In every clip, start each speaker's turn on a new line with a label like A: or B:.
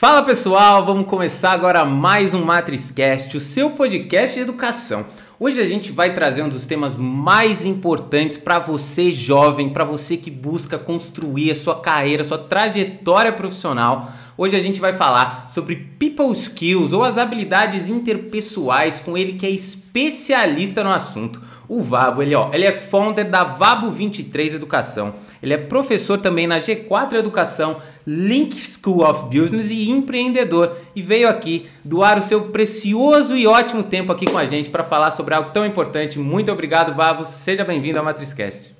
A: Fala pessoal, vamos começar agora mais um MatrizCast, o seu podcast de educação. Hoje a gente vai trazer um dos temas mais importantes para você jovem, para você que busca construir a sua carreira, a sua trajetória profissional. Hoje a gente vai falar sobre people skills ou as habilidades interpessoais com ele que é especialista no assunto. O Vabo, ele, ó, ele é founder da Vabo 23 Educação. Ele é professor também na G4 Educação, Link School of Business e empreendedor. E veio aqui doar o seu precioso e ótimo tempo aqui com a gente para falar sobre algo tão importante. Muito obrigado, Vabo. Seja bem-vindo ao MatrizCast.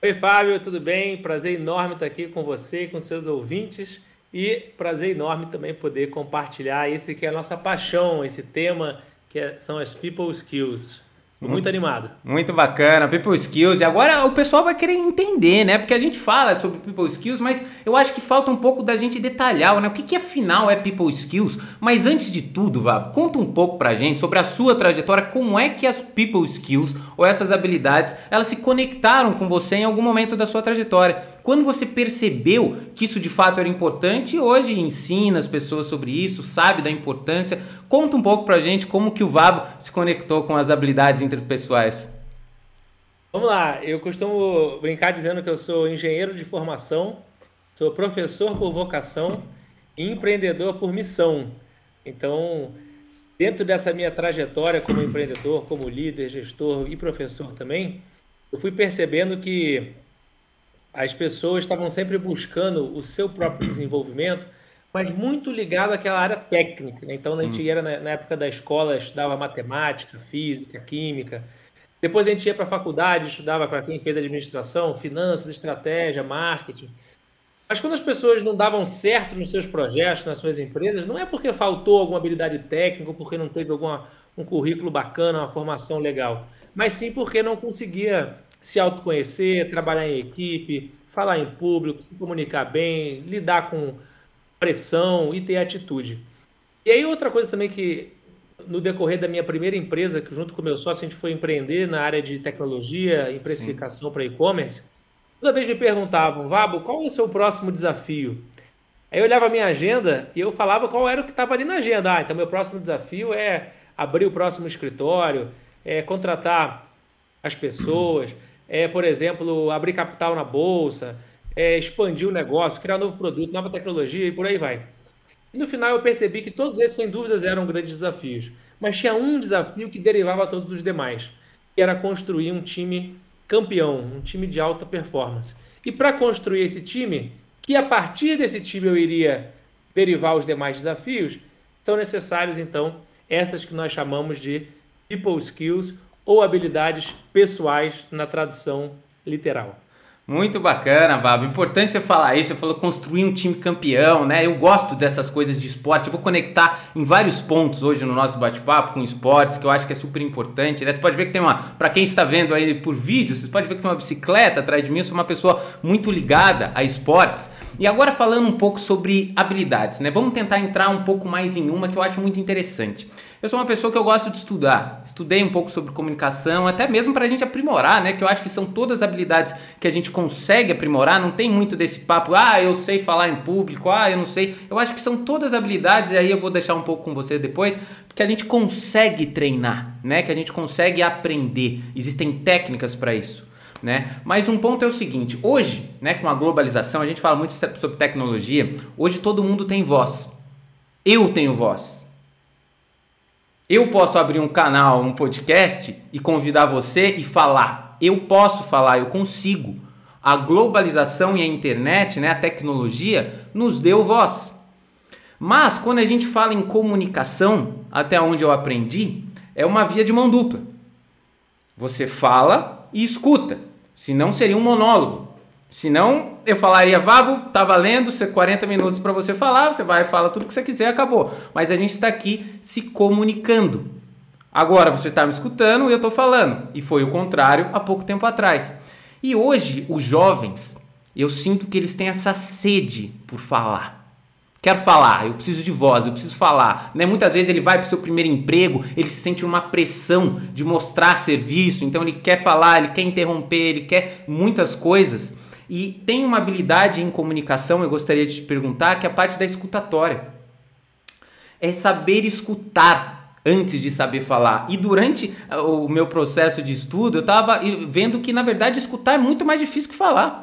B: Oi, Fábio, tudo bem? Prazer enorme estar aqui com você e com seus ouvintes. E prazer enorme também poder compartilhar esse que é a nossa paixão, esse tema que é, são as People Skills. Muito, muito animado.
A: Muito bacana, People Skills. E agora o pessoal vai querer entender, né? Porque a gente fala sobre People Skills, mas eu acho que falta um pouco da gente detalhar, né? O que, que afinal é People Skills? Mas antes de tudo, Vab, conta um pouco pra gente sobre a sua trajetória, como é que as People Skills ou essas habilidades, elas se conectaram com você em algum momento da sua trajetória. Quando você percebeu que isso de fato era importante hoje ensina as pessoas sobre isso, sabe da importância, conta um pouco pra gente como que o Vabo se conectou com as habilidades interpessoais.
B: Vamos lá, eu costumo brincar dizendo que eu sou engenheiro de formação, sou professor por vocação e empreendedor por missão. Então, dentro dessa minha trajetória como empreendedor, como líder, gestor e professor também, eu fui percebendo que as pessoas estavam sempre buscando o seu próprio desenvolvimento, mas muito ligado àquela área técnica. Né? Então, Sim. a gente ia na, na, época da escola, estudava matemática, física, química. Depois a gente ia para a faculdade, estudava para quem fez administração, finanças, estratégia, marketing. Mas quando as pessoas não davam certo nos seus projetos, nas suas empresas, não é porque faltou alguma habilidade técnica, porque não teve alguma, um currículo bacana, uma formação legal, mas sim porque não conseguia se autoconhecer, trabalhar em equipe, falar em público, se comunicar bem, lidar com pressão e ter atitude. E aí outra coisa também que no decorrer da minha primeira empresa, que junto com o meu sócio a gente foi empreender na área de tecnologia e precificação para e-commerce, toda vez me perguntavam, Vabo, qual é o seu próximo desafio? Aí eu olhava a minha agenda e eu falava qual era o que estava ali na agenda. Ah, então meu próximo desafio é abrir o próximo escritório, é contratar as pessoas, é, por exemplo, abrir capital na bolsa, é, expandir o negócio, criar novo produto, nova tecnologia e por aí vai. E no final eu percebi que todos esses, sem dúvidas, eram grandes desafios. Mas tinha um desafio que derivava a todos os demais, que era construir um time campeão, um time de alta performance. E para construir esse time, que a partir desse time eu iria derivar os demais desafios, são necessários então essas que nós chamamos de people skills ou habilidades pessoais na tradução literal.
A: Muito bacana, Babo. Importante você falar isso. Você falou construir um time campeão, né? Eu gosto dessas coisas de esporte. Eu vou conectar em vários pontos hoje no nosso bate-papo com esportes, que eu acho que é super importante. Né? Você pode ver que tem uma. Para quem está vendo aí por vídeo, você pode ver que tem uma bicicleta atrás de mim. Eu sou uma pessoa muito ligada a esportes. E agora falando um pouco sobre habilidades, né? Vamos tentar entrar um pouco mais em uma que eu acho muito interessante. Eu sou uma pessoa que eu gosto de estudar. Estudei um pouco sobre comunicação, até mesmo para a gente aprimorar, né? Que eu acho que são todas habilidades que a gente consegue aprimorar. Não tem muito desse papo, ah, eu sei falar em público, ah, eu não sei. Eu acho que são todas habilidades, e aí eu vou deixar um pouco com você depois, que a gente consegue treinar, né? Que a gente consegue aprender. Existem técnicas para isso. Né? Mas um ponto é o seguinte: hoje, né, com a globalização, a gente fala muito sobre tecnologia. Hoje todo mundo tem voz. Eu tenho voz. Eu posso abrir um canal, um podcast e convidar você e falar. Eu posso falar, eu consigo. A globalização e a internet, né, a tecnologia, nos deu voz. Mas quando a gente fala em comunicação, até onde eu aprendi, é uma via de mão dupla. Você fala e escuta, senão seria um monólogo. Senão eu falaria, Vabo, tá valendo, 40 minutos para você falar, você vai fala tudo que você quiser, acabou. Mas a gente está aqui se comunicando. Agora você está me escutando e eu estou falando. E foi o contrário há pouco tempo atrás. E hoje, os jovens, eu sinto que eles têm essa sede por falar. Quero falar, eu preciso de voz, eu preciso falar. Né? Muitas vezes ele vai para o seu primeiro emprego, ele se sente uma pressão de mostrar serviço, então ele quer falar, ele quer interromper, ele quer muitas coisas. E tem uma habilidade em comunicação, eu gostaria de te perguntar, que é a parte da escutatória. É saber escutar antes de saber falar. E durante ah, o meu processo de estudo, eu estava vendo que, na verdade, escutar é muito mais difícil que falar.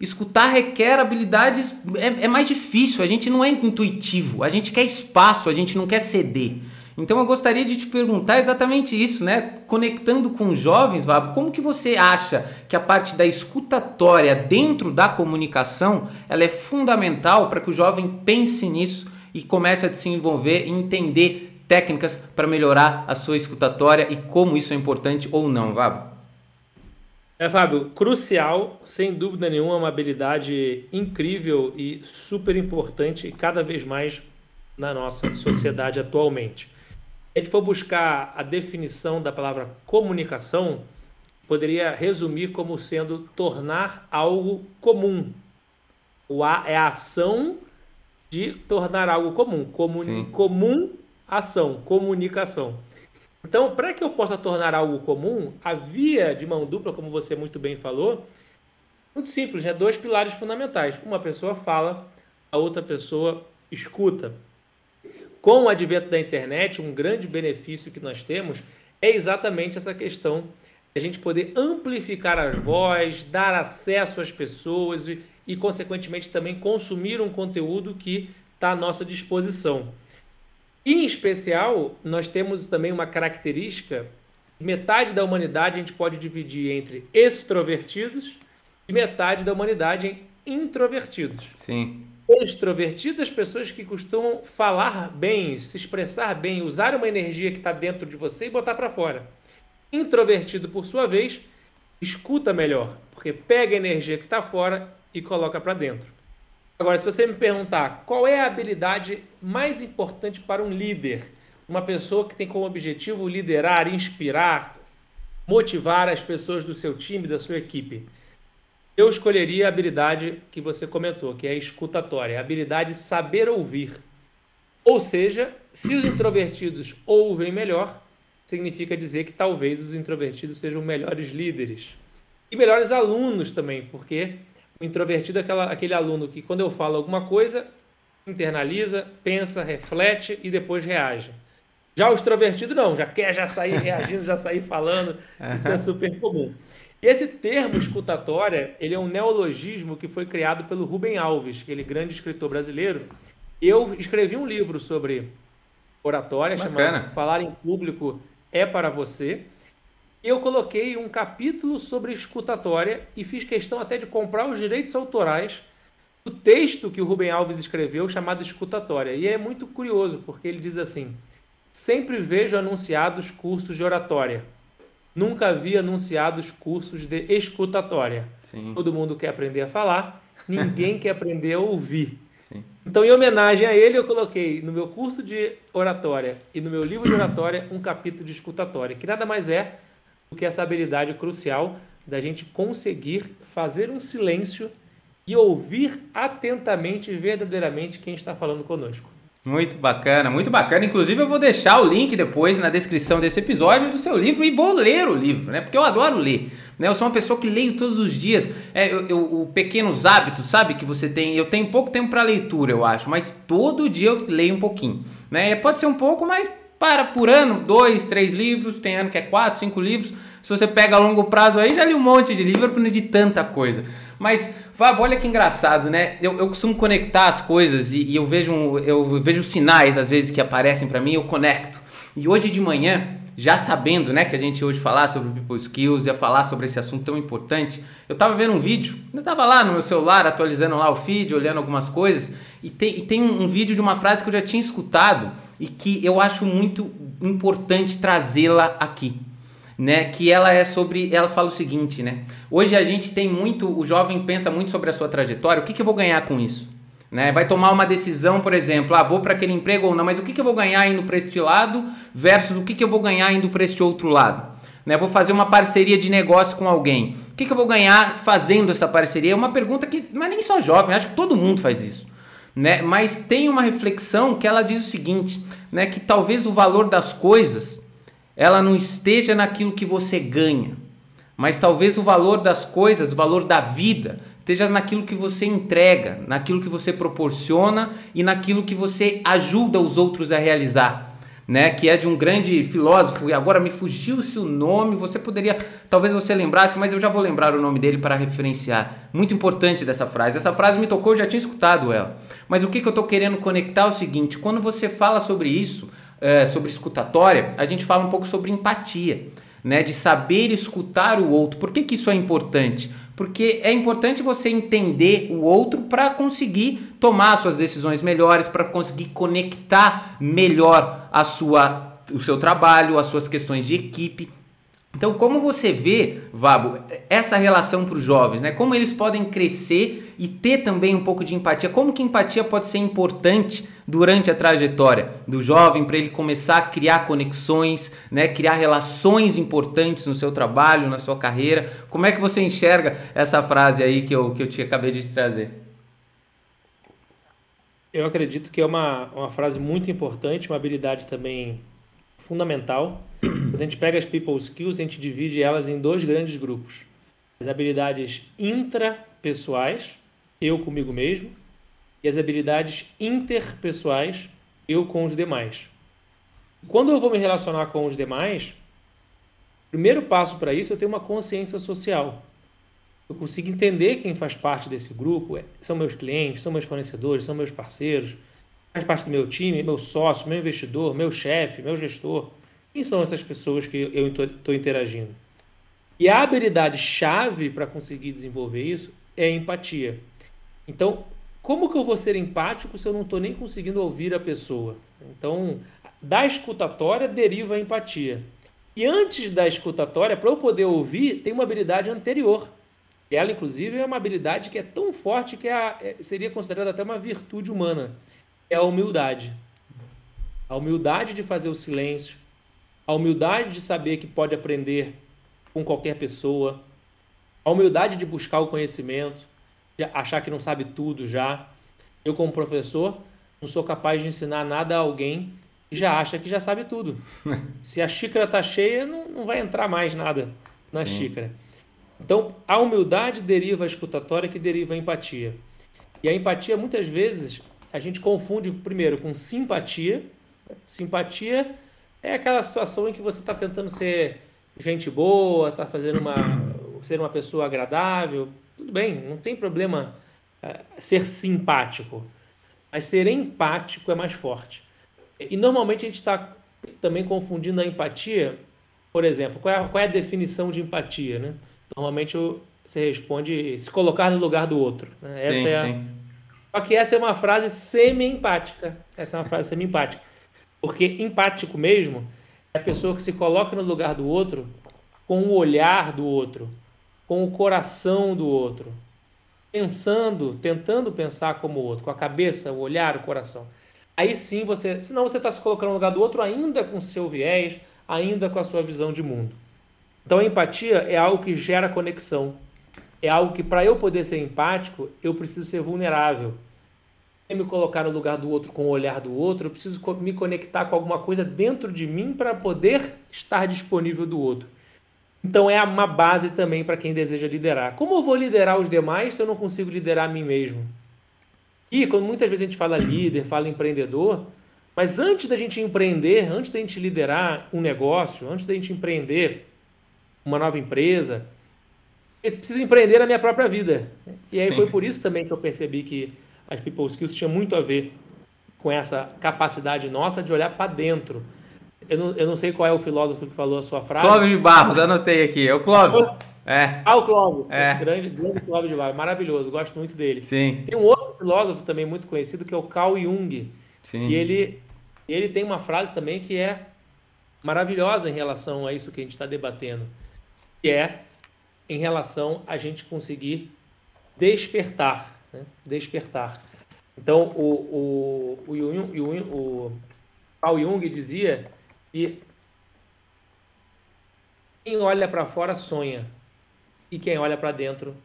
A: Escutar requer habilidades, é, é mais difícil, a gente não é intuitivo, a gente quer espaço, a gente não quer ceder. Então eu gostaria de te perguntar exatamente isso, né? Conectando com jovens, Vabo, como que você acha que a parte da escutatória dentro da comunicação, ela é fundamental para que o jovem pense nisso e comece a se envolver e entender técnicas para melhorar a sua escutatória e como isso é importante ou não, Vabo?
B: É, Fábio, crucial, sem dúvida nenhuma, uma habilidade incrível e super importante cada vez mais na nossa sociedade atualmente a gente for buscar a definição da palavra comunicação, poderia resumir como sendo tornar algo comum. O A é a ação de tornar algo comum. Comuni comum ação, comunicação. Então, para que eu possa tornar algo comum, a via de mão dupla, como você muito bem falou, muito simples, né? Dois pilares fundamentais. Uma pessoa fala, a outra pessoa escuta. Com o advento da internet, um grande benefício que nós temos é exatamente essa questão a gente poder amplificar as vozes, dar acesso às pessoas e, e consequentemente, também consumir um conteúdo que está à nossa disposição. Em especial, nós temos também uma característica: metade da humanidade a gente pode dividir entre extrovertidos e metade da humanidade em introvertidos.
A: Sim.
B: Extrovertido, as pessoas que costumam falar bem, se expressar bem, usar uma energia que está dentro de você e botar para fora. Introvertido, por sua vez, escuta melhor, porque pega a energia que está fora e coloca para dentro. Agora, se você me perguntar qual é a habilidade mais importante para um líder, uma pessoa que tem como objetivo liderar, inspirar, motivar as pessoas do seu time, da sua equipe, eu escolheria a habilidade que você comentou, que é a escutatória, a habilidade de saber ouvir. Ou seja, se os introvertidos ouvem melhor, significa dizer que talvez os introvertidos sejam melhores líderes. E melhores alunos também, porque o introvertido é aquela, aquele aluno que, quando eu falo alguma coisa, internaliza, pensa, reflete e depois reage. Já o extrovertido não, já quer já sair reagindo, já sair falando. Isso é super comum. E esse termo escutatória, ele é um neologismo que foi criado pelo Rubem Alves, aquele grande escritor brasileiro. Eu escrevi um livro sobre oratória, Bacana. chamado Falar em Público é para você. E eu coloquei um capítulo sobre escutatória e fiz questão até de comprar os direitos autorais do texto que o Rubem Alves escreveu, chamado Escutatória. E é muito curioso, porque ele diz assim: Sempre vejo anunciados cursos de oratória nunca havia anunciado os cursos de escutatória. Sim. Todo mundo quer aprender a falar, ninguém quer aprender a ouvir. Sim. Então, em homenagem a ele, eu coloquei no meu curso de oratória e no meu livro de oratória um capítulo de escutatória, que nada mais é do que essa habilidade crucial da gente conseguir fazer um silêncio e ouvir atentamente e verdadeiramente quem está falando conosco.
A: Muito bacana, muito bacana. Inclusive, eu vou deixar o link depois na descrição desse episódio do seu livro e vou ler o livro, né? Porque eu adoro ler. Né? Eu sou uma pessoa que leio todos os dias. É, eu, eu, o pequenos hábitos, sabe? Que você tem. Eu tenho pouco tempo para leitura, eu acho, mas todo dia eu leio um pouquinho. Né? Pode ser um pouco, mas para por ano, dois, três livros. Tem ano que é quatro, cinco livros. Se você pega a longo prazo aí, já li um monte de livro de tanta coisa. Mas, Fábio, olha que engraçado, né? Eu, eu costumo conectar as coisas e, e, eu, vejo, eu vejo sinais, às vezes, que aparecem para mim, eu conecto. E hoje de manhã, já sabendo, né, que a gente hoje falar sobre People Skills, ia falar sobre esse assunto tão importante, eu tava vendo um vídeo, eu tava lá no meu celular, atualizando lá o feed, olhando algumas coisas, e tem, e tem um, um vídeo de uma frase que eu já tinha escutado e que eu acho muito importante trazê-la aqui né? Que ela é sobre, ela fala o seguinte, né? Hoje a gente tem muito, o jovem pensa muito sobre a sua trajetória. O que, que eu vou ganhar com isso? Né? Vai tomar uma decisão, por exemplo, ah, vou para aquele emprego ou não, mas o que, que eu vou ganhar indo para este lado versus o que, que eu vou ganhar indo para este outro lado? Né? Vou fazer uma parceria de negócio com alguém. O que, que eu vou ganhar fazendo essa parceria? É uma pergunta que não é nem só jovem, acho que todo mundo faz isso. Né? Mas tem uma reflexão que ela diz o seguinte, né? que talvez o valor das coisas ela não esteja naquilo que você ganha, mas talvez o valor das coisas, o valor da vida, esteja naquilo que você entrega, naquilo que você proporciona e naquilo que você ajuda os outros a realizar. Né, que é de um grande filósofo, e agora me fugiu-se o nome, você poderia, talvez você lembrasse, mas eu já vou lembrar o nome dele para referenciar. Muito importante dessa frase. Essa frase me tocou, eu já tinha escutado ela. Mas o que, que eu estou querendo conectar é o seguinte: quando você fala sobre isso, é, sobre escutatória, a gente fala um pouco sobre empatia, né, de saber escutar o outro. Por que, que isso é importante? porque é importante você entender o outro para conseguir tomar suas decisões melhores, para conseguir conectar melhor a sua, o seu trabalho, as suas questões de equipe. Então, como você vê, Vabo, essa relação para os jovens, né? Como eles podem crescer e ter também um pouco de empatia? Como que empatia pode ser importante durante a trajetória do jovem para ele começar a criar conexões, né? Criar relações importantes no seu trabalho, na sua carreira? Como é que você enxerga essa frase aí que eu, que eu te acabei de te trazer?
B: Eu acredito que é uma, uma frase muito importante, uma habilidade também fundamental quando a gente pega as people skills, a gente divide elas em dois grandes grupos. As habilidades intrapessoais, eu comigo mesmo, e as habilidades interpessoais, eu com os demais. Quando eu vou me relacionar com os demais, primeiro passo para isso é ter uma consciência social. Eu consigo entender quem faz parte desse grupo, é, são meus clientes, são meus fornecedores, são meus parceiros, faz parte do meu time, meu sócio, meu investidor, meu chefe, meu gestor. Quem são essas pessoas que eu estou interagindo? E a habilidade chave para conseguir desenvolver isso é a empatia. Então, como que eu vou ser empático se eu não estou nem conseguindo ouvir a pessoa? Então, da escutatória deriva a empatia. E antes da escutatória, para eu poder ouvir, tem uma habilidade anterior. Ela, inclusive, é uma habilidade que é tão forte que é, é seria considerada até uma virtude humana. É a humildade. A humildade de fazer o silêncio, a humildade de saber que pode aprender com qualquer pessoa, a humildade de buscar o conhecimento, de achar que não sabe tudo já. Eu, como professor, não sou capaz de ensinar nada a alguém que já acha que já sabe tudo. Se a xícara está cheia, não, não vai entrar mais nada na Sim. xícara. Então, a humildade deriva a escutatória, que deriva a empatia. E a empatia, muitas vezes, a gente confunde primeiro com simpatia. Simpatia é aquela situação em que você está tentando ser gente boa, está fazendo uma ser uma pessoa agradável, tudo bem, não tem problema uh, ser simpático, mas ser empático é mais forte. E normalmente a gente está também confundindo a empatia, por exemplo, qual é, a, qual é a definição de empatia, né? Normalmente você responde se colocar no lugar do outro. Né? Essa sim, é a... sim. Só que essa é uma frase semi-empática. Essa é uma frase semi-empática. Porque empático mesmo é a pessoa que se coloca no lugar do outro com o olhar do outro, com o coração do outro, pensando, tentando pensar como o outro, com a cabeça, o olhar, o coração. Aí sim você, senão você está se colocando no lugar do outro ainda com seu viés, ainda com a sua visão de mundo. Então a empatia é algo que gera conexão. É algo que para eu poder ser empático, eu preciso ser vulnerável me colocar no lugar do outro com o olhar do outro, eu preciso me conectar com alguma coisa dentro de mim para poder estar disponível do outro. Então é uma base também para quem deseja liderar. Como eu vou liderar os demais se eu não consigo liderar a mim mesmo? E quando muitas vezes a gente fala líder, fala empreendedor, mas antes da gente empreender, antes da gente liderar um negócio, antes da gente empreender uma nova empresa, eu preciso empreender na minha própria vida. E aí Sim. foi por isso também que eu percebi que as people skills tinha muito a ver com essa capacidade nossa de olhar para dentro. Eu não, eu não sei qual é o filósofo que falou a sua frase.
A: Clóvis de Barros, anotei aqui. É o Clóvis.
B: É. Ah, o Clóvis. É. Grande, grande Clóvis de Barros. Maravilhoso, gosto muito dele.
A: Sim.
B: Tem um outro filósofo também muito conhecido que é o Carl Jung. Sim. E ele, ele tem uma frase também que é maravilhosa em relação a isso que a gente está debatendo. Que é em relação a gente conseguir despertar né? despertar. Então, o, o, o, Jung, o, o Jung dizia que quem olha para fora sonha e quem olha para dentro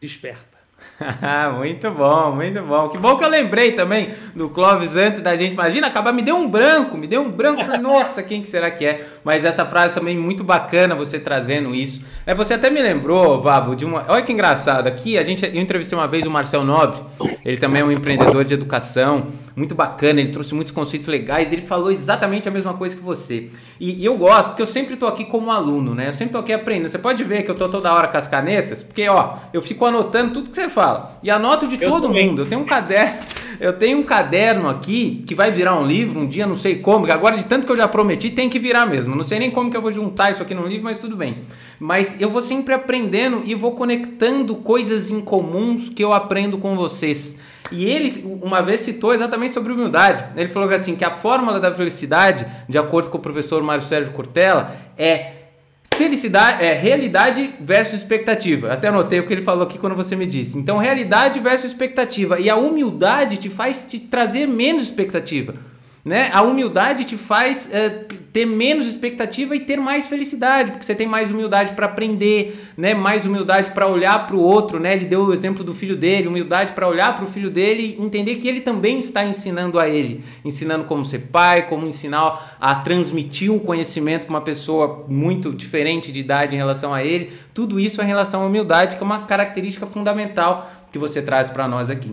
B: desperta.
A: muito bom, muito bom. Que bom que eu lembrei também do Clóvis antes da gente. Imagina, acabar, me deu um branco, me deu um branco. Nossa, quem que será que é? Mas essa frase também muito bacana você trazendo isso. É, você até me lembrou, Vabo, de uma. Olha que engraçado. Aqui a gente, eu entrevistei uma vez o Marcel Nobre. Ele também é um empreendedor de educação, muito bacana. Ele trouxe muitos conceitos legais. Ele falou exatamente a mesma coisa que você. E, e eu gosto, porque eu sempre estou aqui como aluno, né? Eu sempre estou aqui aprendendo. Você pode ver que eu estou toda hora com as canetas, porque ó, eu fico anotando tudo que você fala e anoto de eu todo também. mundo. Eu tenho um caderno. Eu tenho um caderno aqui que vai virar um livro um dia, não sei como, agora de tanto que eu já prometi, tem que virar mesmo. Não sei nem como que eu vou juntar isso aqui num livro, mas tudo bem. Mas eu vou sempre aprendendo e vou conectando coisas em comuns que eu aprendo com vocês. E ele uma vez citou exatamente sobre humildade. Ele falou assim que a fórmula da felicidade, de acordo com o professor Mário Sérgio Cortella, é felicidade, é realidade versus expectativa. Até anotei o que ele falou aqui quando você me disse. Então, realidade versus expectativa. E a humildade te faz te trazer menos expectativa. Né? A humildade te faz é, ter menos expectativa e ter mais felicidade, porque você tem mais humildade para aprender, né? mais humildade para olhar para o outro. Né? Ele deu o exemplo do filho dele, humildade para olhar para o filho dele e entender que ele também está ensinando a ele, ensinando como ser pai, como ensinar a transmitir um conhecimento para uma pessoa muito diferente de idade em relação a ele. Tudo isso em relação à humildade, que é uma característica fundamental que você traz para nós aqui.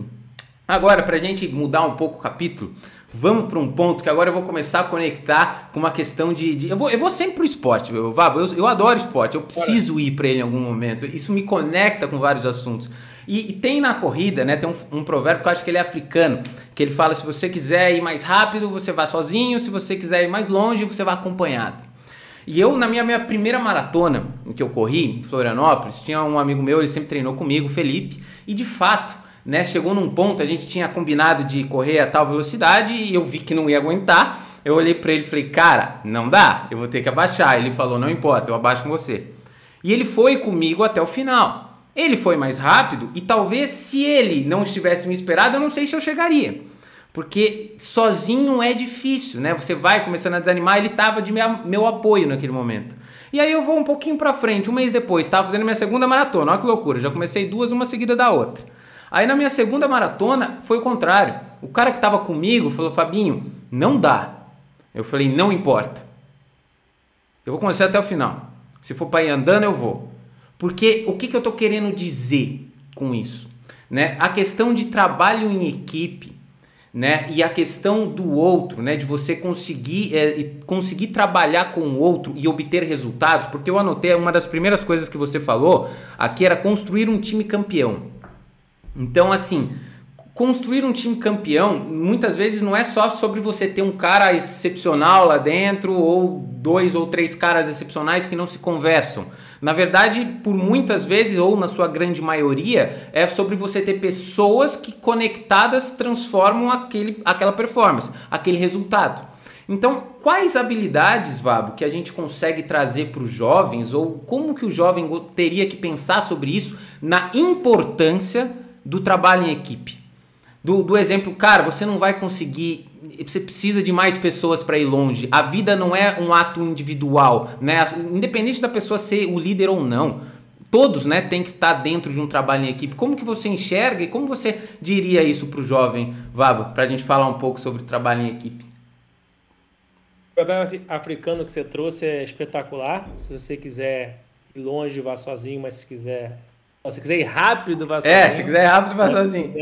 A: Agora, para a gente mudar um pouco o capítulo, Vamos para um ponto que agora eu vou começar a conectar com uma questão de. de eu, vou, eu vou sempre pro esporte, eu, eu, eu adoro esporte, eu preciso ir para ele em algum momento. Isso me conecta com vários assuntos. E, e tem na corrida, né? Tem um, um, provérbio que eu acho que ele é africano, que ele fala: se você quiser ir mais rápido, você vai sozinho, se você quiser ir mais longe, você vai acompanhado. E eu, na minha, minha primeira maratona que eu corri, em Florianópolis, tinha um amigo meu, ele sempre treinou comigo, Felipe, e de fato né? Chegou num ponto, a gente tinha combinado de correr a tal velocidade e eu vi que não ia aguentar. Eu olhei para ele e falei, cara, não dá, eu vou ter que abaixar. Ele falou, não importa, eu abaixo com você. E ele foi comigo até o final. Ele foi mais rápido e talvez se ele não estivesse me esperado, eu não sei se eu chegaria. Porque sozinho é difícil, né? Você vai começando a desanimar, ele estava de meu, meu apoio naquele momento. E aí eu vou um pouquinho para frente, um mês depois, estava fazendo minha segunda maratona, olha que loucura, já comecei duas, uma seguida da outra. Aí na minha segunda maratona foi o contrário. O cara que estava comigo falou: Fabinho, não dá. Eu falei: não importa. Eu vou começar até o final. Se for para ir andando, eu vou. Porque o que, que eu estou querendo dizer com isso? Né? A questão de trabalho em equipe né? E a questão do outro, né? De você conseguir, é, conseguir trabalhar com o outro e obter resultados, porque eu anotei uma das primeiras coisas que você falou aqui era construir um time campeão. Então, assim, construir um time campeão muitas vezes não é só sobre você ter um cara excepcional lá dentro ou dois ou três caras excepcionais que não se conversam. Na verdade, por muitas vezes, ou na sua grande maioria, é sobre você ter pessoas que conectadas transformam aquele, aquela performance, aquele resultado. Então, quais habilidades, Vabo, que a gente consegue trazer para os jovens, ou como que o jovem teria que pensar sobre isso na importância do trabalho em equipe. Do, do exemplo, cara, você não vai conseguir. Você precisa de mais pessoas para ir longe. A vida não é um ato individual, né? Independente da pessoa ser o líder ou não. Todos, né, tem que estar dentro de um trabalho em equipe. Como que você enxerga e como você diria isso para o jovem, Vaba, para a gente falar um pouco sobre trabalho em equipe?
B: O provérbio africano que você trouxe é espetacular. Se você quiser ir longe, vá sozinho, mas se quiser se quiser ir rápido, vá
A: sozinho. É, se quiser ir rápido, vá sozinho.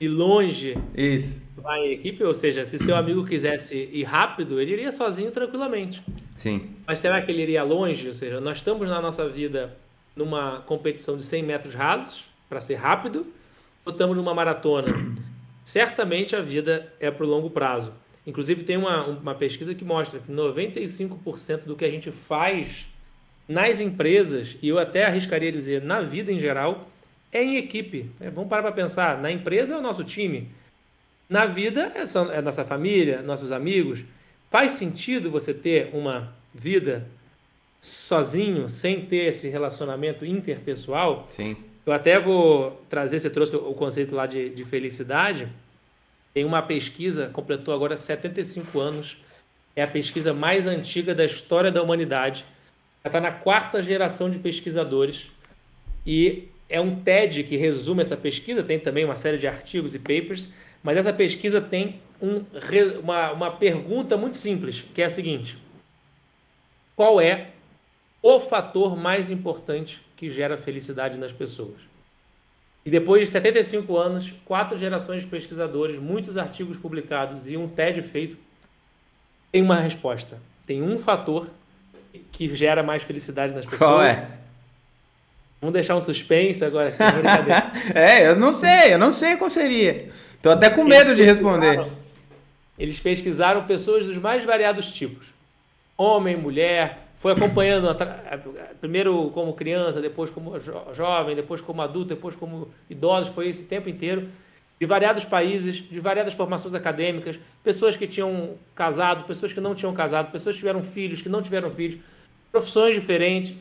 B: ir longe,
A: Isso.
B: vai em equipe. Ou seja, se seu amigo quisesse ir rápido, ele iria sozinho tranquilamente.
A: Sim.
B: Mas será que ele iria longe? Ou seja, nós estamos na nossa vida numa competição de 100 metros rasos, para ser rápido, ou estamos numa maratona? Certamente a vida é para o longo prazo. Inclusive, tem uma, uma pesquisa que mostra que 95% do que a gente faz nas empresas, e eu até arriscaria dizer na vida em geral, é em equipe. É, vamos parar para pensar. Na empresa é o nosso time. Na vida é, só, é nossa família, nossos amigos. Faz sentido você ter uma vida sozinho, sem ter esse relacionamento interpessoal?
A: Sim.
B: Eu até vou trazer, você trouxe o conceito lá de, de felicidade. Tem uma pesquisa, completou agora 75 anos, é a pesquisa mais antiga da história da humanidade está na quarta geração de pesquisadores e é um TED que resume essa pesquisa, tem também uma série de artigos e papers, mas essa pesquisa tem um, uma, uma pergunta muito simples, que é a seguinte: qual é o fator mais importante que gera felicidade nas pessoas? E depois de 75 anos, quatro gerações de pesquisadores, muitos artigos publicados e um TED feito, tem uma resposta. Tem um fator que gera mais felicidade nas pessoas.
A: Qual é?
B: Vamos deixar um suspense agora.
A: é, eu não sei, eu não sei qual seria. Tô até com medo de responder.
B: Eles pesquisaram pessoas dos mais variados tipos: homem, mulher, foi acompanhando primeiro como criança, depois como jo jovem, depois como adulto, depois como idosos, foi esse tempo inteiro, de variados países, de variadas formações acadêmicas, pessoas que tinham casado, pessoas que não tinham casado, pessoas que tiveram filhos, que não tiveram filhos, profissões diferentes,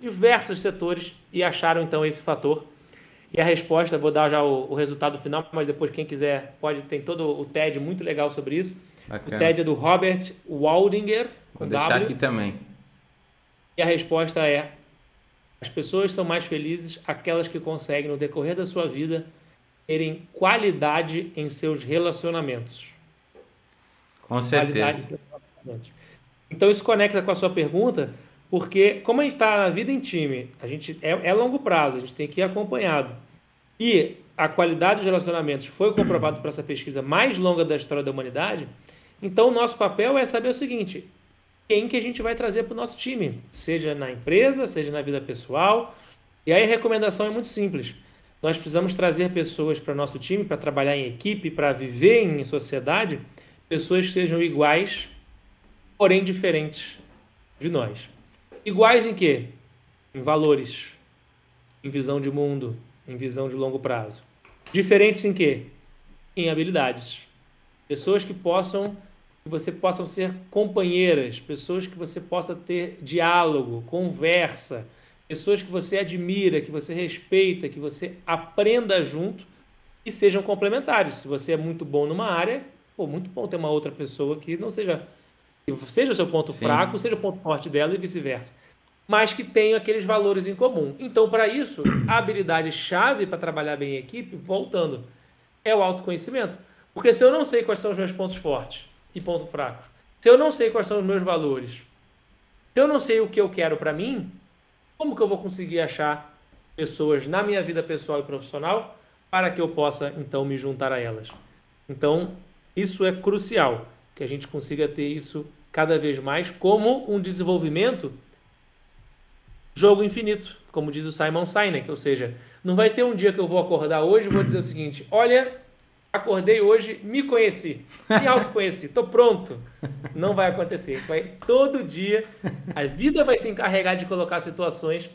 B: diversos setores e acharam então esse fator. E a resposta, vou dar já o, o resultado final, mas depois quem quiser pode, tem todo o TED muito legal sobre isso. Bacana. O TED é do Robert Waldinger.
A: Vou deixar w. aqui também.
B: E a resposta é: as pessoas são mais felizes aquelas que conseguem, no decorrer da sua vida, terem qualidade em seus relacionamentos.
A: Com certeza.
B: Então isso conecta com a sua pergunta, porque, como a gente está na vida em time, a gente é, é, longo prazo, a gente tem que ir acompanhado. E a qualidade dos relacionamentos foi comprovado por essa pesquisa mais longa da história da humanidade. Então, o nosso papel é saber o seguinte: quem que a gente vai trazer para o nosso time, seja na empresa, seja na vida pessoal. E aí a recomendação é muito simples. Nós precisamos trazer pessoas para o nosso time, para trabalhar em equipe, para viver em sociedade, pessoas que sejam iguais, porém diferentes de nós. Iguais em quê? Em valores, em visão de mundo, em visão de longo prazo. Diferentes em quê? Em habilidades. Pessoas que possam que você possam ser companheiras, pessoas que você possa ter diálogo, conversa, pessoas que você admira, que você respeita, que você aprenda junto e sejam complementares. Se você é muito bom numa área, pô, muito bom ter uma outra pessoa que não seja seja o seu ponto Sim. fraco, seja o ponto forte dela e vice-versa. Mas que tenha aqueles valores em comum. Então, para isso, a habilidade chave para trabalhar bem em equipe, voltando, é o autoconhecimento. Porque se eu não sei quais são os meus pontos fortes e pontos fracos, se eu não sei quais são os meus valores, se eu não sei o que eu quero para mim, como que eu vou conseguir achar pessoas na minha vida pessoal e profissional para que eu possa então me juntar a elas? Então, isso é crucial que a gente consiga ter isso cada vez mais como um desenvolvimento jogo infinito, como diz o Simon Sinek, ou seja, não vai ter um dia que eu vou acordar hoje e vou dizer o seguinte: olha, acordei hoje, me conheci, me autoconheci, estou pronto. Não vai acontecer. Vai todo dia, a vida vai se encarregar de colocar situações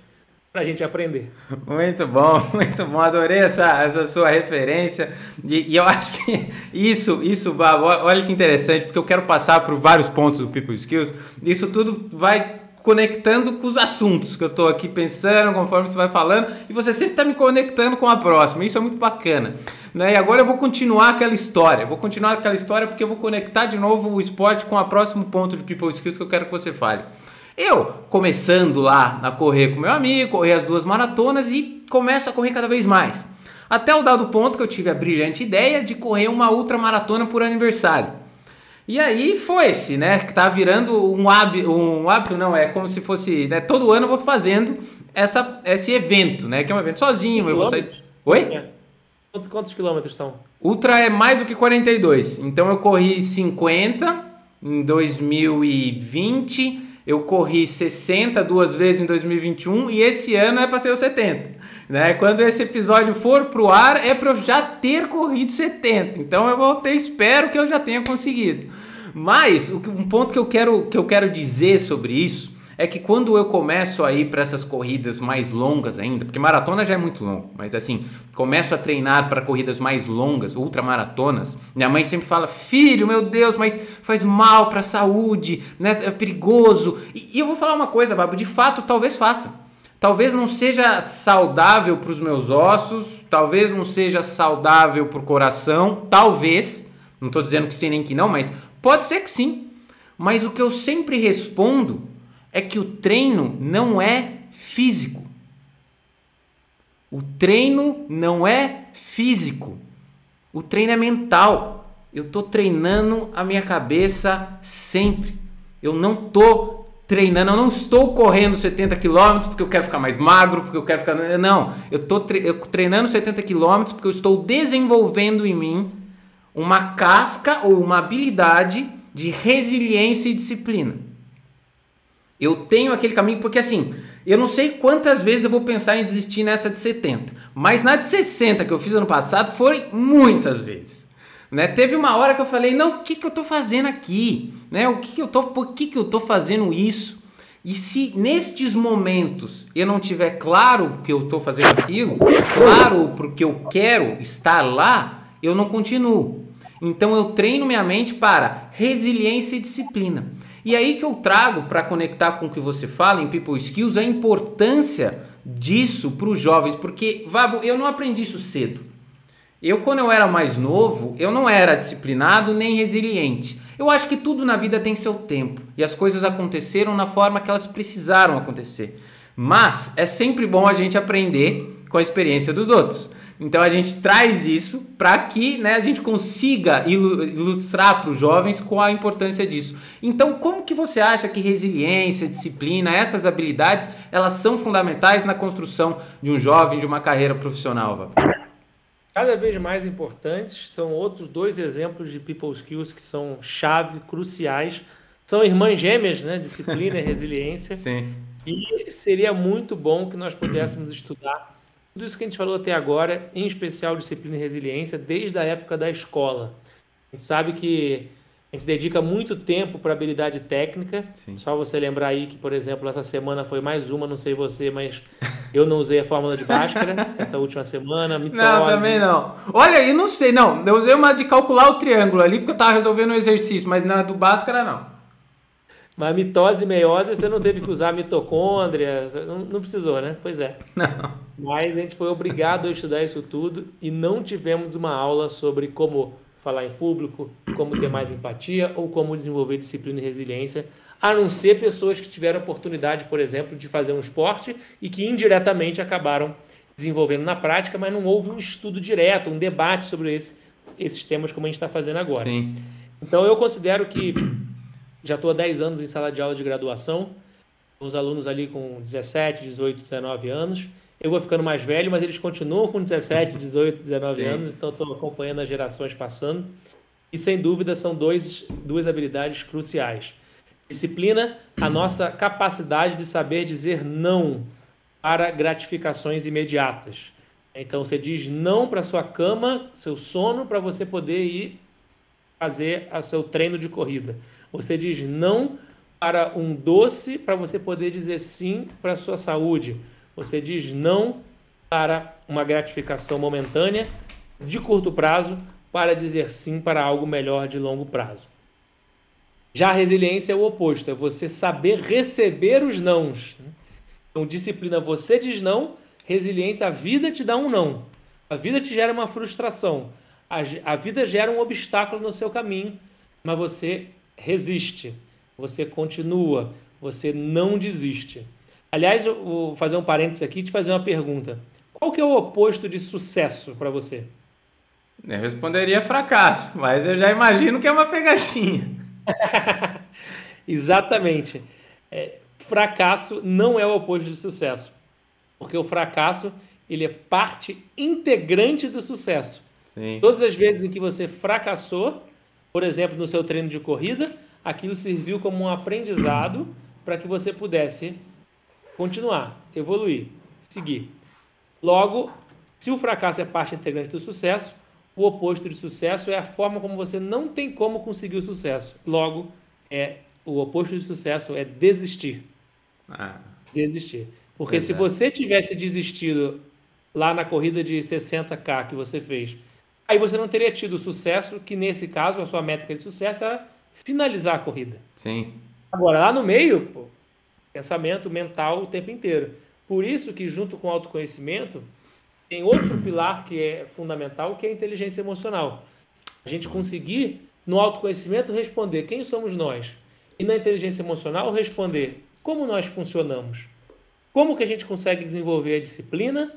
B: para a gente aprender.
A: Muito bom, muito bom. Adorei essa, essa sua referência. E, e eu acho que isso, isso, olha que interessante, porque eu quero passar por vários pontos do People Skills. Isso tudo vai conectando com os assuntos que eu estou aqui pensando conforme você vai falando e você sempre está me conectando com a próxima. Isso é muito bacana. Né? E agora eu vou continuar aquela história. Vou continuar aquela história porque eu vou conectar de novo o esporte com o próximo ponto de People Skills que eu quero que você fale. Eu, começando lá a correr com meu amigo, correr as duas maratonas e começo a correr cada vez mais. Até o dado ponto que eu tive a brilhante ideia de correr uma ultra maratona por aniversário. E aí foi-se, né? Que tá virando um hábito, um hábito não, é como se fosse, né? Todo ano eu vou fazendo essa, esse evento, né? Que é um evento sozinho, eu vou sair... Oi? É.
B: Quantos, quantos quilômetros são?
A: Ultra é mais do que 42. Então eu corri 50 em 2020 eu corri 60 duas vezes em 2021 e esse ano é para ser os 70. Né? Quando esse episódio for pro ar, é para eu já ter corrido 70. Então eu vou ter, espero que eu já tenha conseguido. Mas um ponto que eu quero, que eu quero dizer sobre isso é que quando eu começo a ir para essas corridas mais longas ainda, porque maratona já é muito longo, mas assim, começo a treinar para corridas mais longas, ultramaratonas, minha mãe sempre fala: "Filho, meu Deus, mas faz mal para a saúde, né? É perigoso". E, e eu vou falar uma coisa, Babo, de fato, talvez faça. Talvez não seja saudável para os meus ossos, talvez não seja saudável para o coração, talvez, não estou dizendo que sim nem que não, mas pode ser que sim. Mas o que eu sempre respondo é que o treino não é físico. O treino não é físico. O treino é mental. Eu estou treinando a minha cabeça sempre. Eu não tô treinando, eu não estou correndo 70 km porque eu quero ficar mais magro, porque eu quero ficar. Não, eu estou treinando 70 km porque eu estou desenvolvendo em mim uma casca ou uma habilidade de resiliência e disciplina. Eu tenho aquele caminho porque assim, eu não sei quantas vezes eu vou pensar em desistir nessa de 70, mas na de 60 que eu fiz ano passado foi muitas vezes. Né? Teve uma hora que eu falei, não, o que, que eu estou fazendo aqui? Né? O que, que eu tô, por que, que eu estou fazendo isso? E se nestes momentos eu não tiver claro que eu estou fazendo aquilo, claro porque eu quero estar lá, eu não continuo. Então eu treino minha mente para resiliência e disciplina. E aí que eu trago para conectar com o que você fala em People Skills a importância disso para os jovens, porque Vabo, eu não aprendi isso cedo. Eu quando eu era mais novo, eu não era disciplinado nem resiliente. Eu acho que tudo na vida tem seu tempo e as coisas aconteceram na forma que elas precisaram acontecer. Mas é sempre bom a gente aprender com a experiência dos outros. Então a gente traz isso para que né, a gente consiga ilustrar para os jovens com a importância disso. Então, como que você acha que resiliência, disciplina, essas habilidades, elas são fundamentais na construção de um jovem, de uma carreira profissional?
B: Cada vez mais importantes são outros dois exemplos de people skills que são chave, cruciais. São irmãs gêmeas, né? Disciplina e resiliência.
A: Sim.
B: E seria muito bom que nós pudéssemos estudar tudo isso que a gente falou até agora, em especial disciplina e resiliência, desde a época da escola. A gente sabe que a gente dedica muito tempo para habilidade técnica. Sim. Só você lembrar aí que, por exemplo, essa semana foi mais uma, não sei você, mas eu não usei a fórmula de Bhaskara essa última semana.
A: Mitose. Não, também não. Olha aí, não sei, não. Eu usei uma de calcular o triângulo ali porque eu estava resolvendo um exercício, mas na do Bhaskara não.
B: Mas mitose e meiose você não teve que usar mitocôndria, não, não precisou, né? Pois é.
A: Não.
B: Mas a gente foi obrigado a estudar isso tudo e não tivemos uma aula sobre como falar em público, como ter mais empatia ou como desenvolver disciplina e resiliência, a não ser pessoas que tiveram oportunidade, por exemplo, de fazer um esporte e que indiretamente acabaram desenvolvendo na prática, mas não houve um estudo direto, um debate sobre esse, esses temas como a gente está fazendo agora.
A: Sim.
B: Então eu considero que já estou há 10 anos em sala de aula de graduação, os alunos ali com 17, 18, 19 anos. Eu vou ficando mais velho, mas eles continuam com 17, 18, 19 Sim. anos, então estou acompanhando as gerações passando. E sem dúvida são dois, duas habilidades cruciais. Disciplina, a nossa capacidade de saber dizer não para gratificações imediatas. Então você diz não para sua cama, seu sono, para você poder ir fazer o seu treino de corrida. Você diz não para um doce para você poder dizer sim para a sua saúde. Você diz não para uma gratificação momentânea de curto prazo para dizer sim para algo melhor de longo prazo. Já a resiliência é o oposto, é você saber receber os nãos. Então, disciplina, você diz não, resiliência, a vida te dá um não. A vida te gera uma frustração. A, a vida gera um obstáculo no seu caminho, mas você resiste, você continua, você não desiste. Aliás, eu vou fazer um parênteses aqui e te fazer uma pergunta. Qual que é o oposto de sucesso para você?
A: Eu responderia fracasso, mas eu já imagino que é uma pegadinha.
B: Exatamente. É, fracasso não é o oposto de sucesso, porque o fracasso ele é parte integrante do sucesso.
A: Sim.
B: Todas as vezes em que você fracassou, por exemplo, no seu treino de corrida, aquilo serviu como um aprendizado para que você pudesse continuar, evoluir, seguir. Logo, se o fracasso é parte integrante do sucesso, o oposto de sucesso é a forma como você não tem como conseguir o sucesso. Logo, é o oposto de sucesso é desistir.
A: Ah,
B: desistir. Porque se você tivesse desistido lá na corrida de 60K que você fez aí você não teria tido o sucesso, que nesse caso a sua métrica de sucesso era finalizar a corrida.
A: Sim.
B: Agora, lá no meio, pô, pensamento mental o tempo inteiro. Por isso que junto com o autoconhecimento, tem outro pilar que é fundamental, que é a inteligência emocional. A gente conseguir, no autoconhecimento, responder quem somos nós. E na inteligência emocional, responder como nós funcionamos. Como que a gente consegue desenvolver a disciplina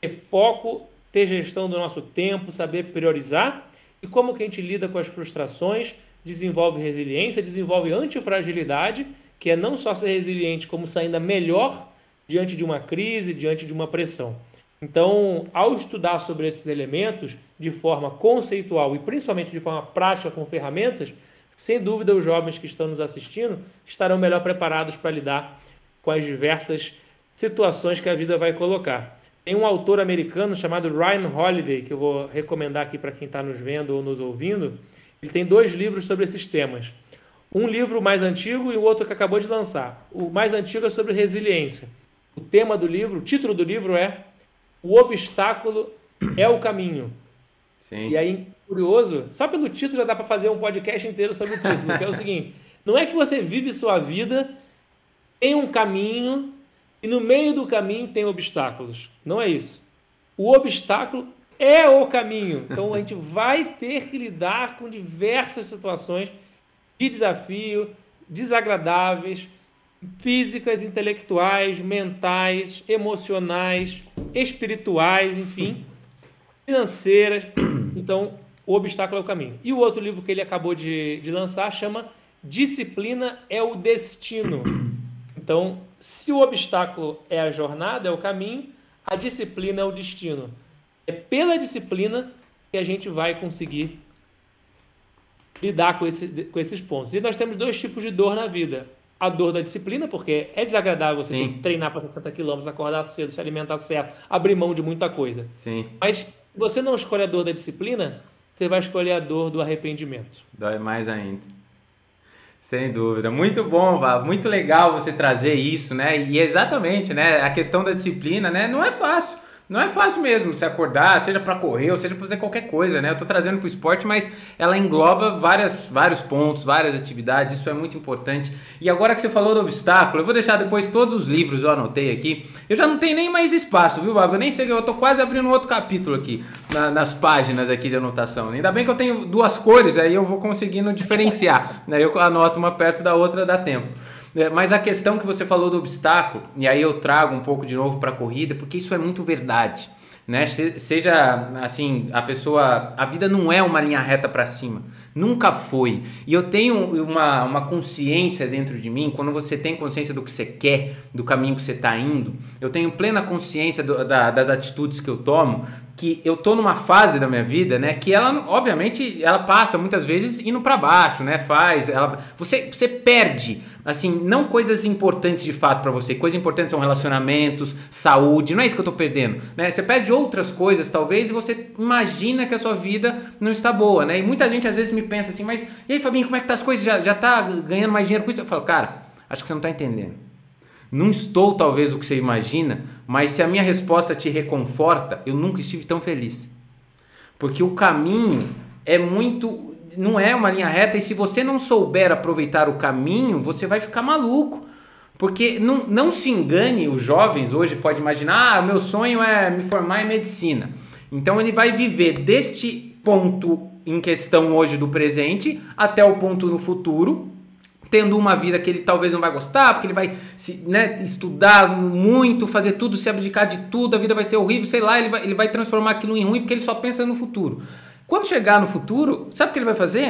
B: ter foco, ter gestão do nosso tempo, saber priorizar e como que a gente lida com as frustrações, desenvolve resiliência, desenvolve antifragilidade, que é não só ser resiliente, como sair ainda melhor diante de uma crise, diante de uma pressão. Então, ao estudar sobre esses elementos de forma conceitual e principalmente de forma prática com ferramentas, sem dúvida os jovens que estão nos assistindo estarão melhor preparados para lidar com as diversas situações que a vida vai colocar. Tem um autor americano chamado Ryan Holiday, que eu vou recomendar aqui para quem está nos vendo ou nos ouvindo. Ele tem dois livros sobre esses temas. Um livro mais antigo e o outro que acabou de lançar. O mais antigo é sobre resiliência. O tema do livro, o título do livro é O Obstáculo é o Caminho. Sim. E aí, curioso, só pelo título já dá para fazer um podcast inteiro sobre o título, que é o seguinte: não é que você vive sua vida, tem um caminho e no meio do caminho tem obstáculos. Não é isso. O obstáculo é o caminho. Então a gente vai ter que lidar com diversas situações de desafio, desagradáveis, físicas, intelectuais, mentais, emocionais, espirituais, enfim, financeiras. Então, o obstáculo é o caminho. E o outro livro que ele acabou de, de lançar chama Disciplina é o Destino. Então, se o obstáculo é a jornada, é o caminho, a disciplina é o destino. É pela disciplina que a gente vai conseguir lidar com, esse, com esses pontos. E nós temos dois tipos de dor na vida. A dor da disciplina, porque é desagradável você treinar para 60 quilômetros, acordar cedo, se alimentar certo, abrir mão de muita coisa.
A: Sim.
B: Mas se você não escolhe a dor da disciplina, você vai escolher a dor do arrependimento.
A: Dói mais ainda. Sem dúvida. Muito bom, Vá. Muito legal você trazer isso, né? E exatamente, né? A questão da disciplina, né? Não é fácil. Não é fácil mesmo se acordar, seja para correr ou seja para fazer qualquer coisa, né? Eu tô trazendo para o esporte, mas ela engloba várias, vários pontos, várias atividades, isso é muito importante. E agora que você falou do obstáculo, eu vou deixar depois todos os livros, eu anotei aqui. Eu já não tenho nem mais espaço, viu, Babo? Eu nem sei, eu tô quase abrindo outro capítulo aqui, na, nas páginas aqui de anotação. Ainda bem que eu tenho duas cores, aí eu vou conseguindo diferenciar, né? Eu anoto uma perto da outra, dá tempo. É, mas a questão que você falou do obstáculo, e aí eu trago um pouco de novo para a corrida, porque isso é muito verdade. Né? Seja assim, a pessoa. A vida não é uma linha reta para cima. Nunca foi. E eu tenho uma, uma consciência dentro de mim, quando você tem consciência do que você quer, do caminho que você está indo, eu tenho plena consciência do, da, das atitudes que eu tomo, que eu tô numa fase da minha vida, né, que ela obviamente ela passa muitas vezes indo para baixo, né? Faz, ela você você perde assim, não coisas importantes de fato para você. Coisas importantes são relacionamentos, saúde, não é isso que eu tô perdendo, né? Você perde outras coisas talvez e você imagina que a sua vida não está boa, né? E muita gente às vezes me pensa assim, mas e aí, Fabinho, como é que tá as coisas? Já, já tá ganhando mais dinheiro com isso? Eu falo, cara, acho que você não tá entendendo. Não estou talvez o que você imagina, mas se a minha resposta te reconforta, eu nunca estive tão feliz. Porque o caminho é muito não é uma linha reta e se você não souber aproveitar o caminho, você vai ficar maluco. Porque não, não se engane, os jovens hoje podem imaginar, ah, meu sonho é me formar em medicina. Então ele vai viver deste ponto em questão hoje do presente até o ponto no futuro, tendo uma vida que ele talvez não vai gostar, porque ele vai se, né, estudar muito, fazer tudo, se abdicar de tudo, a vida vai ser horrível, sei lá, ele vai, ele vai transformar aquilo em ruim porque ele só pensa no futuro. Quando chegar no futuro, sabe o que ele vai fazer?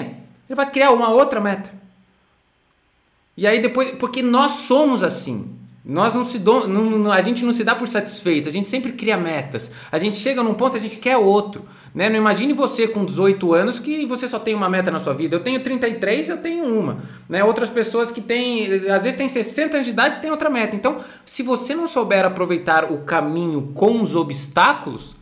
A: Ele vai criar uma outra meta. E aí depois, porque nós somos assim. Nós não se do, não, a gente não se dá por satisfeito, a gente sempre cria metas. A gente chega num ponto, a gente quer outro. Né? Não imagine você com 18 anos que você só tem uma meta na sua vida. Eu tenho 33, eu tenho uma. Né? Outras pessoas que têm, às vezes têm 60 anos de idade têm outra meta. Então, se você não souber aproveitar o caminho com os obstáculos,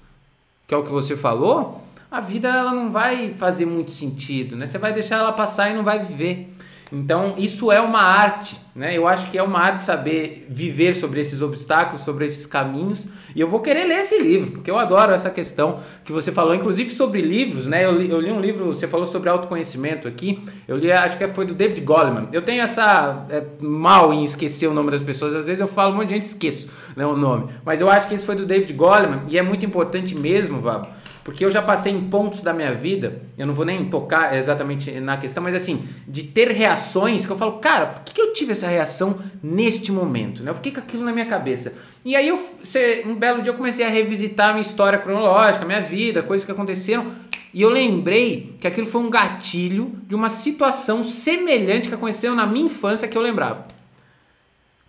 A: que é o que você falou, a vida ela não vai fazer muito sentido, né? Você vai deixar ela passar e não vai viver. Então, isso é uma arte, né? Eu acho que é uma arte saber viver sobre esses obstáculos, sobre esses caminhos. E eu vou querer ler esse livro, porque eu adoro essa questão que você falou, inclusive sobre livros, né? Eu li, eu li um livro, você falou sobre autoconhecimento aqui. Eu li, acho que foi do David Goleman. Eu tenho essa é, mal em esquecer o nome das pessoas. Às vezes eu falo um monte de gente esqueço, né, o nome. Mas eu acho que esse foi do David Goleman e é muito importante mesmo, Vabo porque eu já passei em pontos da minha vida, eu não vou nem tocar exatamente na questão, mas assim, de ter reações que eu falo, cara, por que, eu tive essa reação neste momento? Né? Eu fiquei com aquilo na minha cabeça. E aí, eu, um belo dia, eu comecei a revisitar a minha história cronológica, minha vida, coisas que aconteceram. E eu lembrei que aquilo foi um gatilho de uma situação semelhante que aconteceu na minha infância que eu lembrava.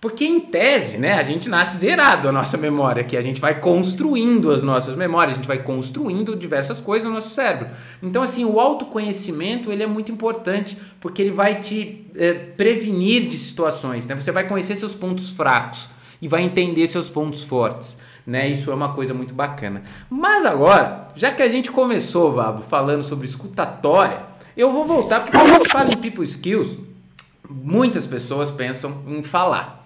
A: Porque em tese, né, a gente nasce zerado a nossa memória, que a gente vai construindo as nossas memórias, a gente vai construindo diversas coisas no nosso cérebro. Então, assim, o autoconhecimento ele é muito importante, porque ele vai te é, prevenir de situações, né? Você vai conhecer seus pontos fracos e vai entender seus pontos fortes. Né? Isso é uma coisa muito bacana. Mas agora, já que a gente começou, Vabo, falando sobre escutatória, eu vou voltar porque quando eu falo em people skills, muitas pessoas pensam em falar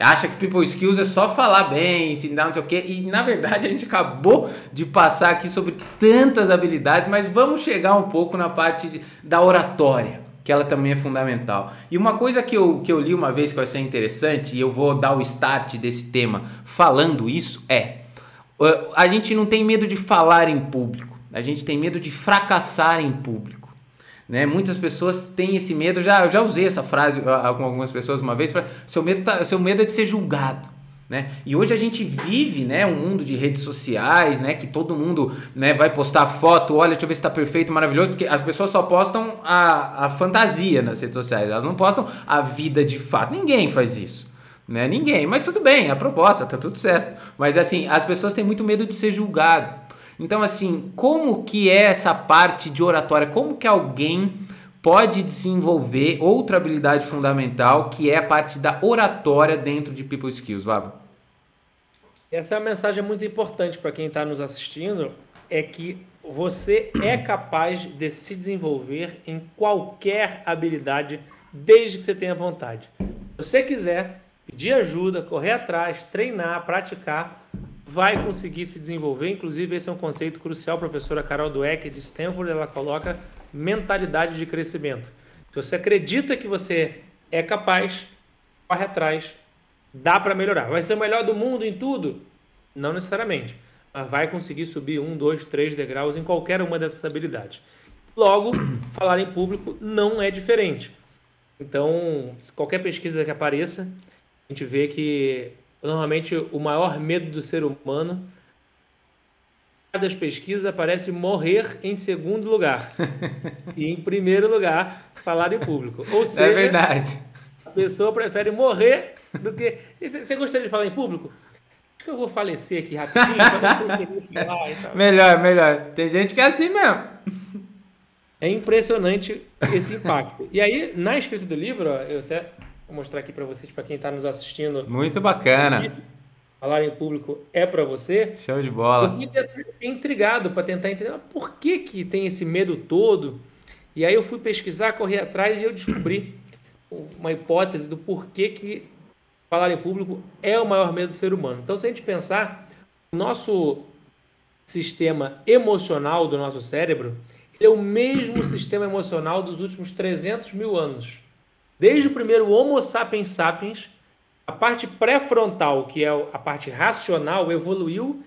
A: acha que people skills é só falar bem, ensinar não sei o quê, e na verdade a gente acabou de passar aqui sobre tantas habilidades, mas vamos chegar um pouco na parte de, da oratória, que ela também é fundamental. E uma coisa que eu, que eu li uma vez que eu achei interessante, e eu vou dar o start desse tema falando isso, é a gente não tem medo de falar em público, a gente tem medo de fracassar em público. Né? Muitas pessoas têm esse medo, já, eu já usei essa frase com algumas pessoas uma vez, seu medo, tá, seu medo é de ser julgado. Né? E hoje a gente vive né, um mundo de redes sociais, né, que todo mundo né, vai postar foto, olha, deixa eu ver se está perfeito, maravilhoso, porque as pessoas só postam a, a fantasia nas redes sociais, elas não postam a vida de fato. Ninguém faz isso. Né? Ninguém, mas tudo bem, é a proposta, tá tudo certo. Mas assim, as pessoas têm muito medo de ser julgado. Então, assim, como que é essa parte de oratória? Como que alguém pode desenvolver outra habilidade fundamental, que é a parte da oratória dentro de People Skills, Vabo?
B: Essa é uma mensagem muito importante para quem está nos assistindo, é que você é capaz de se desenvolver em qualquer habilidade, desde que você tenha vontade. Se você quiser pedir ajuda, correr atrás, treinar, praticar, vai conseguir se desenvolver. Inclusive, esse é um conceito crucial. A professora Carol Dweck de Stanford ela coloca mentalidade de crescimento. Se você acredita que você é capaz, corre atrás, dá para melhorar. Vai ser o melhor do mundo em tudo? Não necessariamente. Mas vai conseguir subir um, dois, três degraus em qualquer uma dessas habilidades. Logo, falar em público não é diferente. Então, qualquer pesquisa que apareça, a gente vê que normalmente o maior medo do ser humano das pesquisas aparece morrer em segundo lugar e em primeiro lugar falar em público. Ou é seja,
A: é verdade.
B: A pessoa prefere morrer do que. Você gostaria de falar em público? Acho que eu vou falecer aqui rapidinho.
A: melhor, melhor. Tem gente que é assim mesmo.
B: É impressionante esse impacto. E aí, na escrita do livro, ó, eu até Vou mostrar aqui para vocês, para quem está nos assistindo.
A: Muito bacana.
B: Falar em público é para você.
A: Show de bola.
B: Eu fiquei intrigado para tentar entender por que, que tem esse medo todo. E aí eu fui pesquisar, correr atrás e eu descobri uma hipótese do porquê que falar em público é o maior medo do ser humano. Então, se a gente pensar, o nosso sistema emocional do nosso cérebro é o mesmo sistema emocional dos últimos 300 mil anos. Desde o primeiro Homo sapiens sapiens, a parte pré-frontal, que é a parte racional, evoluiu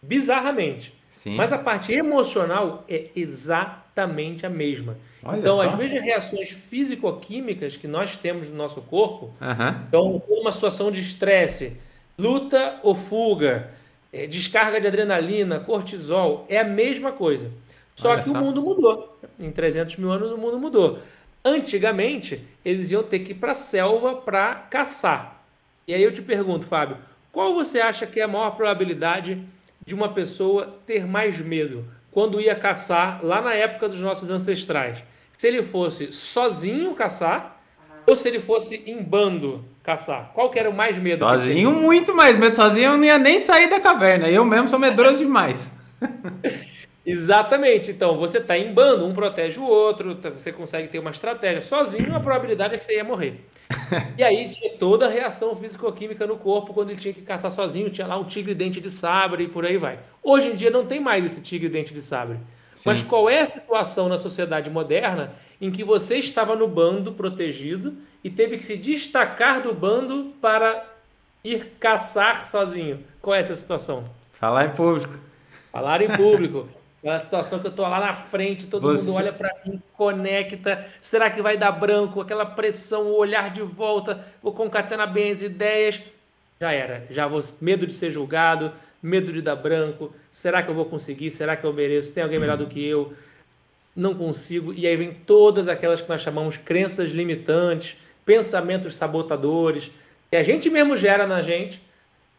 B: bizarramente. Sim. Mas a parte emocional é exatamente a mesma. Olha então, só. as mesmas reações físico-químicas que nós temos no nosso corpo, uhum. então, uma situação de estresse, luta ou fuga, é, descarga de adrenalina, cortisol, é a mesma coisa. Só Olha que só. o mundo mudou. Em 300 mil anos, o mundo mudou. Antigamente, eles iam ter que ir para a selva para caçar. E aí eu te pergunto, Fábio, qual você acha que é a maior probabilidade de uma pessoa ter mais medo quando ia caçar lá na época dos nossos ancestrais? Se ele fosse sozinho caçar ou se ele fosse em bando caçar? Qual que era o mais medo?
A: Sozinho, muito mais medo. Sozinho eu não ia nem sair da caverna. Eu mesmo sou medroso demais.
B: Exatamente. Então, você está em bando, um protege o outro, tá, você consegue ter uma estratégia. Sozinho, a probabilidade é que você ia morrer. E aí tinha toda a reação físico-química no corpo quando ele tinha que caçar sozinho. Tinha lá um tigre dente de sabre e por aí vai. Hoje em dia não tem mais esse tigre dente de sabre. Sim. Mas qual é a situação na sociedade moderna em que você estava no bando protegido e teve que se destacar do bando para ir caçar sozinho? Qual é essa situação?
A: Falar em público.
B: Falar em público. Aquela situação que eu tô lá na frente, todo Você... mundo olha para mim, conecta. Será que vai dar branco? Aquela pressão, o olhar de volta, vou concatenar bem as ideias. Já era. Já vou medo de ser julgado, medo de dar branco. Será que eu vou conseguir? Será que eu mereço? Tem alguém melhor do que eu? Não consigo. E aí vem todas aquelas que nós chamamos crenças limitantes, pensamentos sabotadores, que a gente mesmo gera na gente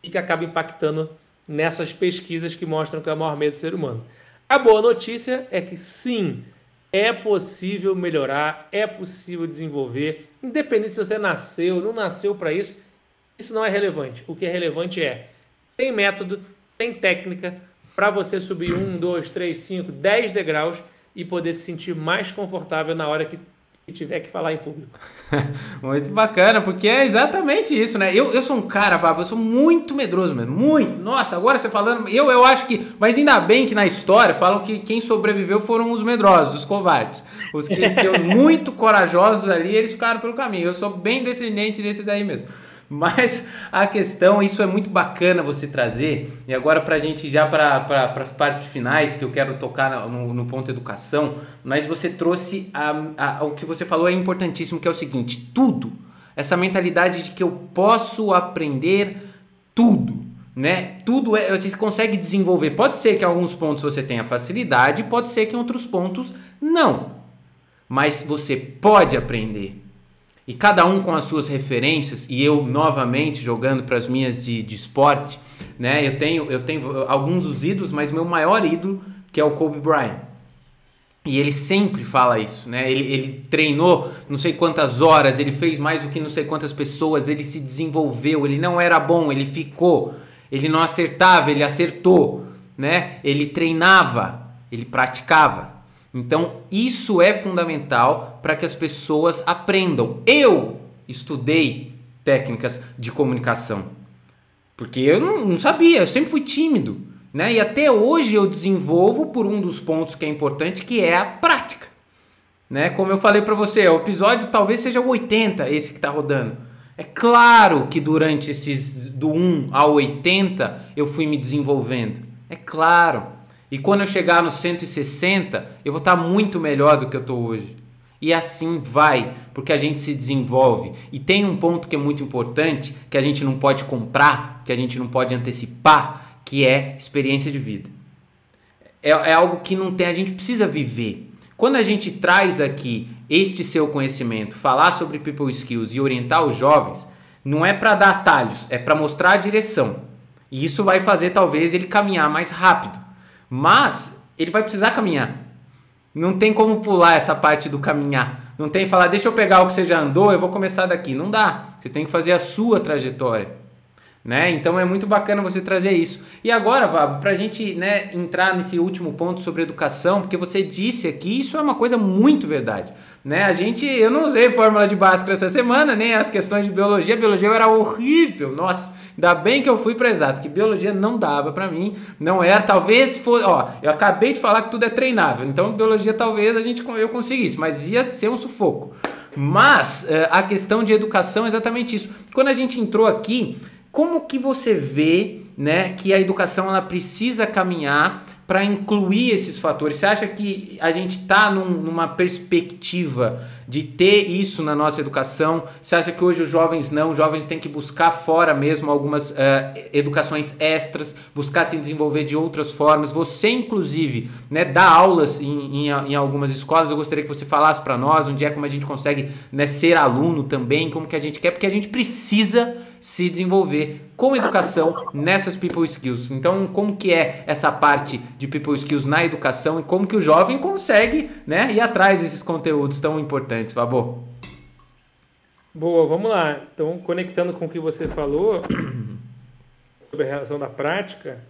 B: e que acaba impactando nessas pesquisas que mostram que é o maior medo do ser humano. A boa notícia é que sim, é possível melhorar, é possível desenvolver, independente se você nasceu, não nasceu para isso, isso não é relevante. O que é relevante é tem método, tem técnica para você subir um, dois, três, cinco, dez degraus e poder se sentir mais confortável na hora que e tiver que falar em público.
A: muito bacana, porque é exatamente isso, né? Eu, eu sou um cara, Fábio, eu sou muito medroso, mano. Muito. Nossa, agora você falando. Eu, eu acho que. Mas ainda bem que na história falam que quem sobreviveu foram os medrosos, os covardes. Os que, que muito corajosos ali, eles ficaram pelo caminho. Eu sou bem descendente desses daí mesmo. Mas a questão, isso é muito bacana você trazer. E agora, para a gente já para pra, as partes finais, que eu quero tocar no, no ponto educação, mas você trouxe a, a, o que você falou é importantíssimo, que é o seguinte: tudo, essa mentalidade de que eu posso aprender tudo. Né? Tudo é, você consegue desenvolver. Pode ser que em alguns pontos você tenha facilidade, pode ser que em outros pontos não. Mas você pode aprender. E cada um com as suas referências, e eu novamente jogando para as minhas de, de esporte, né? Eu tenho, eu tenho alguns dos ídolos, mas meu maior ídolo, que é o Kobe Bryant. E ele sempre fala isso, né? Ele, ele treinou não sei quantas horas, ele fez mais do que não sei quantas pessoas, ele se desenvolveu, ele não era bom, ele ficou, ele não acertava, ele acertou, né? Ele treinava, ele praticava. Então, isso é fundamental para que as pessoas aprendam. Eu estudei técnicas de comunicação, porque eu não, não, sabia, eu sempre fui tímido. Né? E até hoje eu desenvolvo por um dos pontos que é importante, que é a prática. Né? Como eu falei para você, o episódio talvez seja o 80, esse que está rodando. É claro que durante esses do 1 ao 80 eu fui me desenvolvendo. É claro. E quando eu chegar no 160, eu vou estar muito melhor do que eu estou hoje. E assim vai, porque a gente se desenvolve. E tem um ponto que é muito importante, que a gente não pode comprar, que a gente não pode antecipar, que é experiência de vida. É, é algo que não tem, a gente precisa viver. Quando a gente traz aqui este seu conhecimento, falar sobre people skills e orientar os jovens, não é para dar atalhos, é para mostrar a direção. E isso vai fazer talvez ele caminhar mais rápido. Mas ele vai precisar caminhar. Não tem como pular essa parte do caminhar. Não tem falar, deixa eu pegar o que você já andou, eu vou começar daqui. Não dá. Você tem que fazer a sua trajetória. Né? Então é muito bacana você trazer isso. E agora, Vabo, para a gente né, entrar nesse último ponto sobre educação, porque você disse aqui, isso é uma coisa muito verdade. Né? A gente, eu não usei fórmula de Bhaskara essa semana, nem as questões de biologia. Biologia era horrível, nossa. Ainda bem que eu fui para exatos, que biologia não dava para mim, não era, talvez fosse, ó, eu acabei de falar que tudo é treinável, então biologia talvez a gente eu conseguisse, mas ia ser um sufoco. Mas uh, a questão de educação é exatamente isso. Quando a gente entrou aqui, como que você vê, né, que a educação ela precisa caminhar para incluir esses fatores? Você acha que a gente está num, numa perspectiva de ter isso na nossa educação? Você acha que hoje os jovens não? Os jovens têm que buscar fora mesmo algumas uh, educações extras, buscar se desenvolver de outras formas. Você, inclusive, né, dá aulas em, em, em algumas escolas. Eu gostaria que você falasse para nós onde é como a gente consegue né, ser aluno também, como que a gente quer, porque a gente precisa se desenvolver com educação nessas people skills. Então, como que é essa parte de people skills na educação e como que o jovem consegue, né, ir atrás desses conteúdos tão importantes, Fabô?
B: Boa, vamos lá. Então, conectando com o que você falou sobre a relação da prática,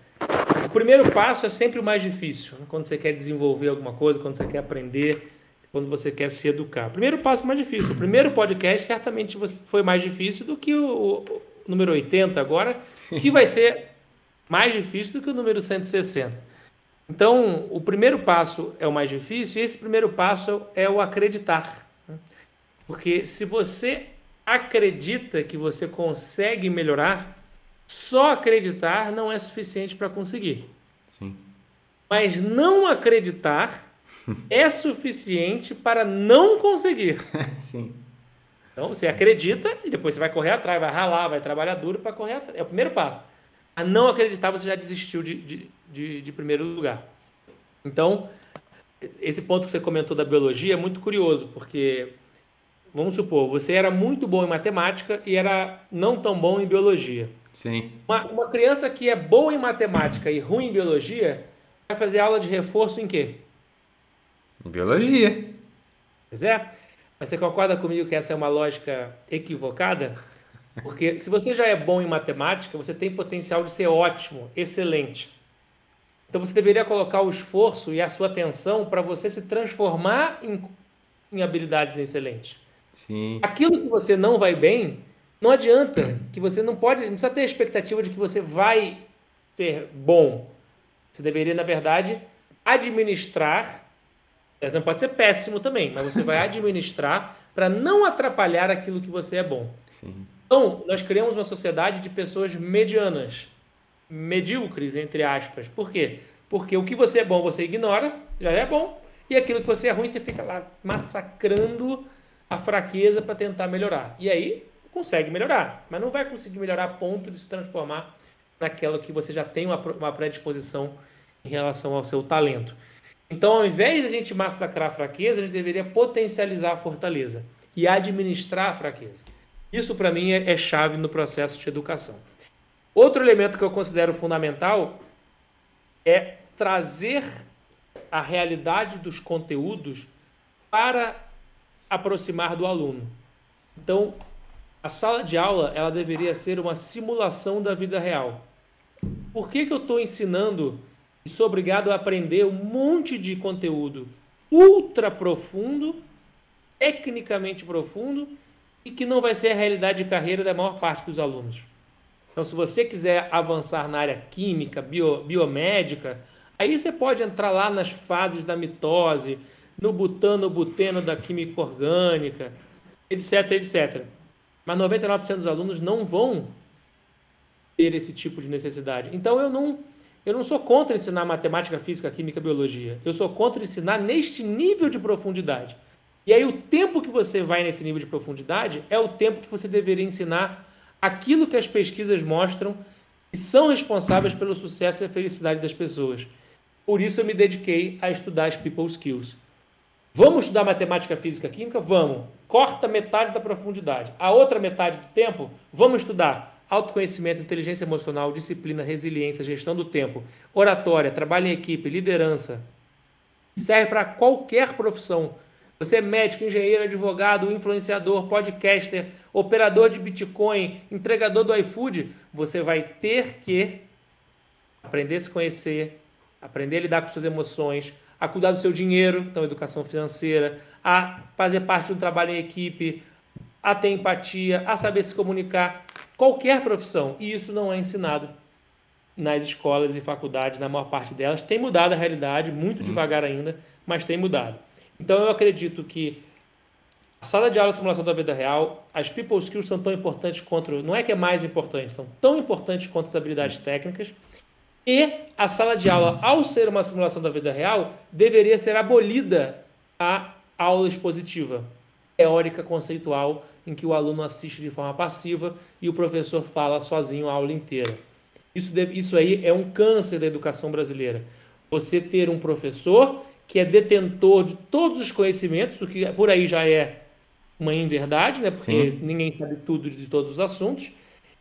B: o primeiro passo é sempre o mais difícil. Né? Quando você quer desenvolver alguma coisa, quando você quer aprender, quando você quer se educar. Primeiro passo mais difícil. O primeiro podcast certamente foi mais difícil do que o, o número 80 agora, Sim. que vai ser mais difícil do que o número 160. Então, o primeiro passo é o mais difícil e esse primeiro passo é o acreditar. Né? Porque se você acredita que você consegue melhorar, só acreditar não é suficiente para conseguir. Sim. Mas não acreditar é suficiente para não conseguir.
A: Sim.
B: Então você acredita e depois você vai correr atrás, vai ralar, vai trabalhar duro para correr atrás. É o primeiro passo. A não acreditar, você já desistiu de, de, de, de primeiro lugar. Então, esse ponto que você comentou da biologia é muito curioso, porque vamos supor, você era muito bom em matemática e era não tão bom em biologia.
A: Sim.
B: Uma, uma criança que é boa em matemática e ruim em biologia vai fazer aula de reforço em quê?
A: Biologia.
B: Pois é. Mas você concorda comigo que essa é uma lógica equivocada? Porque se você já é bom em matemática, você tem potencial de ser ótimo, excelente. Então você deveria colocar o esforço e a sua atenção para você se transformar em, em habilidades excelentes.
A: Sim.
B: Aquilo que você não vai bem, não adianta, que você não pode, não precisa ter a expectativa de que você vai ser bom. Você deveria, na verdade, administrar. Não pode ser péssimo também, mas você vai administrar para não atrapalhar aquilo que você é bom.
A: Sim.
B: Então, nós criamos uma sociedade de pessoas medianas medíocres, entre aspas. Por quê? Porque o que você é bom você ignora, já é bom, e aquilo que você é ruim você fica lá massacrando a fraqueza para tentar melhorar. E aí consegue melhorar, mas não vai conseguir melhorar a ponto de se transformar naquela que você já tem uma, uma predisposição em relação ao seu talento. Então, ao invés de a gente massacrar a fraqueza, a gente deveria potencializar a fortaleza e administrar a fraqueza. Isso, para mim, é, é chave no processo de educação. Outro elemento que eu considero fundamental é trazer a realidade dos conteúdos para aproximar do aluno. Então, a sala de aula ela deveria ser uma simulação da vida real. Por que, que eu estou ensinando sou obrigado a aprender um monte de conteúdo ultra profundo, tecnicamente profundo, e que não vai ser a realidade de carreira da maior parte dos alunos? Então, se você quiser avançar na área química, bio, biomédica, aí você pode entrar lá nas fases da mitose, no butano, buteno da química orgânica, etc, etc. Mas 99% dos alunos não vão ter esse tipo de necessidade. Então, eu não, eu não sou contra ensinar matemática, física, química, biologia. Eu sou contra ensinar neste nível de profundidade. E aí, o tempo que você vai nesse nível de profundidade é o tempo que você deveria ensinar aquilo que as pesquisas mostram e são responsáveis pelo sucesso e a felicidade das pessoas. Por isso eu me dediquei a estudar as people skills. Vamos estudar matemática, física, química? Vamos. Corta metade da profundidade. A outra metade do tempo, vamos estudar autoconhecimento, inteligência emocional, disciplina, resiliência, gestão do tempo, oratória, trabalho em equipe, liderança. Serve para qualquer profissão. Você é médico, engenheiro, advogado, influenciador, podcaster, operador de Bitcoin, entregador do iFood, você vai ter que aprender a se conhecer, aprender a lidar com suas emoções, a cuidar do seu dinheiro, então educação financeira, a fazer parte de um trabalho em equipe, a ter empatia, a saber se comunicar, qualquer profissão. E isso não é ensinado nas escolas e faculdades, na maior parte delas. Tem mudado a realidade, muito Sim. devagar ainda, mas tem mudado. Então eu acredito que a sala de aula e simulação da vida real, as people skills são tão importantes quanto, não é que é mais importante, são tão importantes quanto as habilidades técnicas. E a sala de aula, ao ser uma simulação da vida real, deveria ser abolida a aula expositiva, teórica conceitual, em que o aluno assiste de forma passiva e o professor fala sozinho a aula inteira. Isso, isso aí é um câncer da educação brasileira. Você ter um professor que é detentor de todos os conhecimentos, o que por aí já é uma inverdade, né? Porque Sim. ninguém sabe tudo de todos os assuntos.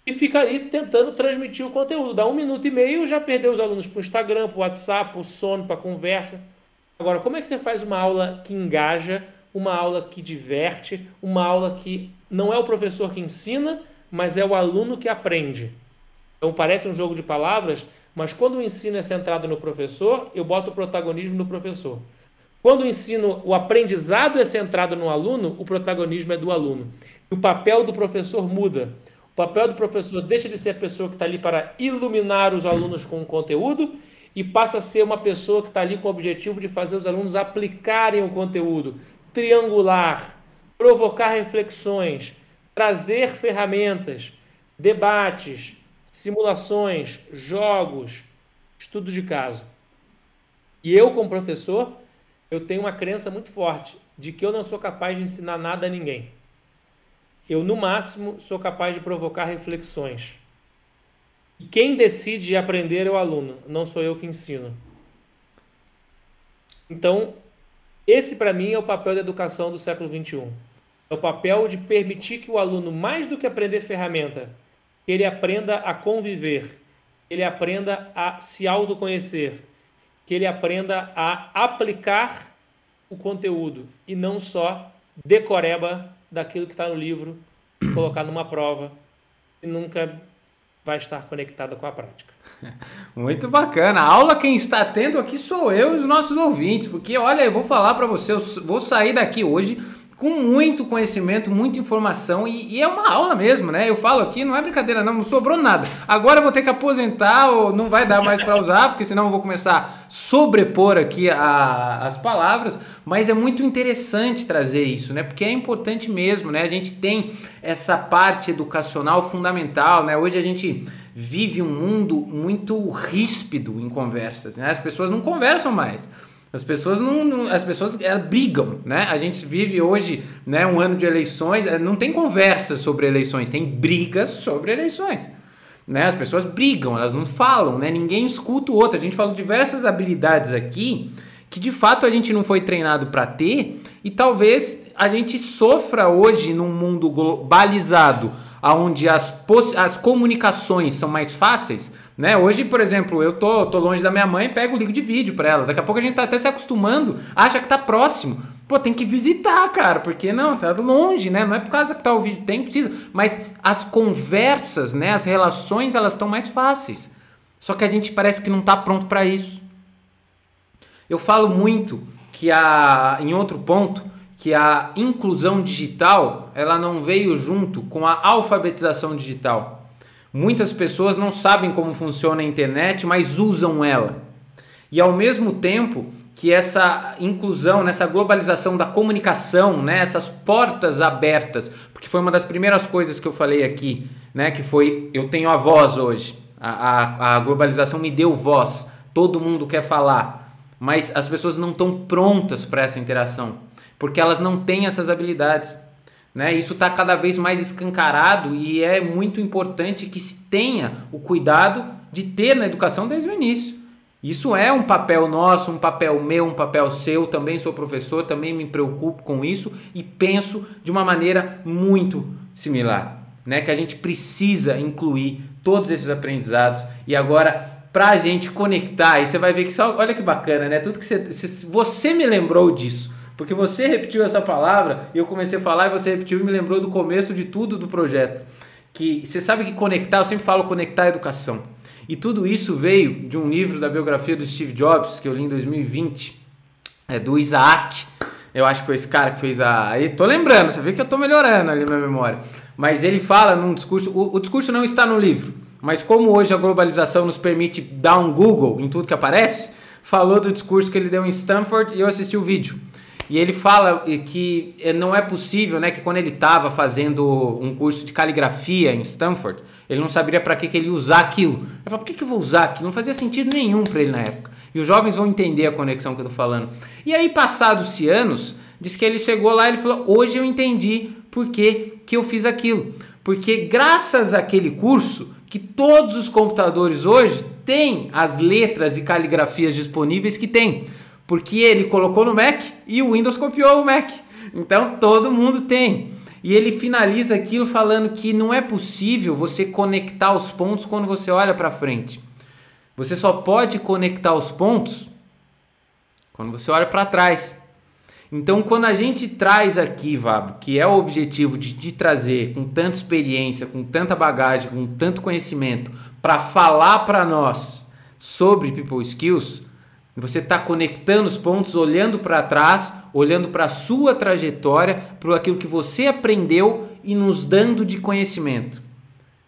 B: E fica ali tentando transmitir o conteúdo. Dá um minuto e meio, já perdeu os alunos para o Instagram, para o WhatsApp, para o sono, para a conversa. Agora, como é que você faz uma aula que engaja, uma aula que diverte, uma aula que não é o professor que ensina, mas é o aluno que aprende? Então parece um jogo de palavras, mas quando o ensino é centrado no professor, eu boto o protagonismo no professor. Quando o ensino, o aprendizado é centrado no aluno, o protagonismo é do aluno. o papel do professor muda. O papel do professor deixa de ser a pessoa que está ali para iluminar os alunos com o conteúdo e passa a ser uma pessoa que está ali com o objetivo de fazer os alunos aplicarem o conteúdo, triangular, provocar reflexões, trazer ferramentas, debates, simulações, jogos, estudos de caso. E eu, como professor, eu tenho uma crença muito forte de que eu não sou capaz de ensinar nada a ninguém. Eu, no máximo, sou capaz de provocar reflexões. E quem decide aprender é o aluno, não sou eu que ensino. Então, esse para mim é o papel da educação do século XXI. É o papel de permitir que o aluno, mais do que aprender ferramenta, ele aprenda a conviver, ele aprenda a se autoconhecer, que ele aprenda a aplicar o conteúdo e não só decoreba daquilo que está no livro, colocar numa prova e nunca vai estar conectada com a prática.
A: Muito bacana. A aula quem está tendo aqui sou eu e os nossos ouvintes, porque olha, eu vou falar para você, eu vou sair daqui hoje com muito conhecimento, muita informação e, e, é uma aula mesmo, né? Eu falo aqui, não é brincadeira não, não sobrou nada. Agora eu vou ter que aposentar ou não vai dar mais para usar, porque senão eu vou começar a sobrepor aqui a, as palavras, mas é muito interessante trazer isso, né? Porque é importante mesmo, né? A gente tem essa parte educacional fundamental, né? Hoje a gente vive um mundo muito ríspido em conversas, né? As pessoas não conversam mais. As pessoas não, não as pessoas brigam, né? A gente vive hoje, né, um ano de eleições, eh, não tem conversa sobre eleições, tem brigas sobre eleições. Né? As pessoas brigam, elas não falam, né? Ninguém escuta o outro. A gente falou diversas habilidades aqui que de fato a gente não foi treinado para ter e talvez a gente sofra hoje num mundo globalizado, onde as, as comunicações são mais fáceis, né? Hoje, por exemplo, eu tô, tô longe da minha mãe, pego o ligo de vídeo para ela. Daqui a pouco a gente tá até se acostumando, acha que tá próximo. Pô, tem que visitar, cara, porque não, tá longe, né? Não é por causa que tá o vídeo, tem, precisa. Mas as conversas, né, as relações, elas estão mais fáceis. Só que a gente parece que não tá pronto para isso. Eu falo muito que a em outro ponto que a inclusão digital, ela não veio junto com a alfabetização digital. Muitas pessoas não sabem como funciona a internet, mas usam ela. E ao mesmo tempo que essa inclusão, nessa globalização da comunicação, né, essas portas abertas, porque foi uma das primeiras coisas que eu falei aqui, né, que foi eu tenho a voz hoje. A, a, a globalização me deu voz. Todo mundo quer falar, mas as pessoas não estão prontas para essa interação, porque elas não têm essas habilidades. Né? Isso está cada vez mais escancarado e é muito importante que se tenha o cuidado de ter na educação desde o início. Isso é um papel nosso, um papel meu, um papel seu. Também sou professor, também me preocupo com isso e penso de uma maneira muito similar. Né? Que a gente precisa incluir todos esses aprendizados e agora para a gente conectar, e você vai ver que só, olha que bacana, né? Tudo que você, você me lembrou disso. Porque você repetiu essa palavra e eu comecei a falar e você repetiu e me lembrou do começo de tudo do projeto. Que você sabe que conectar, eu sempre falo conectar a educação. E tudo isso veio de um livro da biografia do Steve Jobs, que eu li em 2020, é do Isaac. Eu acho que foi esse cara que fez a. Aí tô lembrando, você vê que eu tô melhorando ali na memória. Mas ele fala num discurso. O, o discurso não está no livro, mas como hoje a globalização nos permite dar um Google em tudo que aparece, falou do discurso que ele deu em Stanford e eu assisti o vídeo. E ele fala que eh, não é possível, né, que quando ele estava fazendo um curso de caligrafia em Stanford, ele não saberia para que, que ele ia usar aquilo. Ele falou, por que, que eu vou usar aquilo? Não fazia sentido nenhum para ele na época. E os jovens vão entender a conexão que eu estou falando. E aí, passados-se anos, diz que ele chegou lá e ele falou, hoje eu entendi por que, que eu fiz aquilo. Porque graças àquele curso, que todos os computadores hoje têm as letras e caligrafias disponíveis que tem porque ele colocou no Mac e o Windows copiou o Mac. Então todo mundo tem. E ele finaliza aquilo falando que não é possível você conectar os pontos quando você olha para frente. Você só pode conectar os pontos quando você olha para trás. Então, quando a gente traz aqui, Vabo, que é o objetivo de te trazer com tanta experiência, com tanta bagagem, com tanto conhecimento, para falar para nós sobre People Skills, você está conectando os pontos, olhando para trás, olhando para a sua trajetória, para aquilo que você aprendeu e nos dando de conhecimento.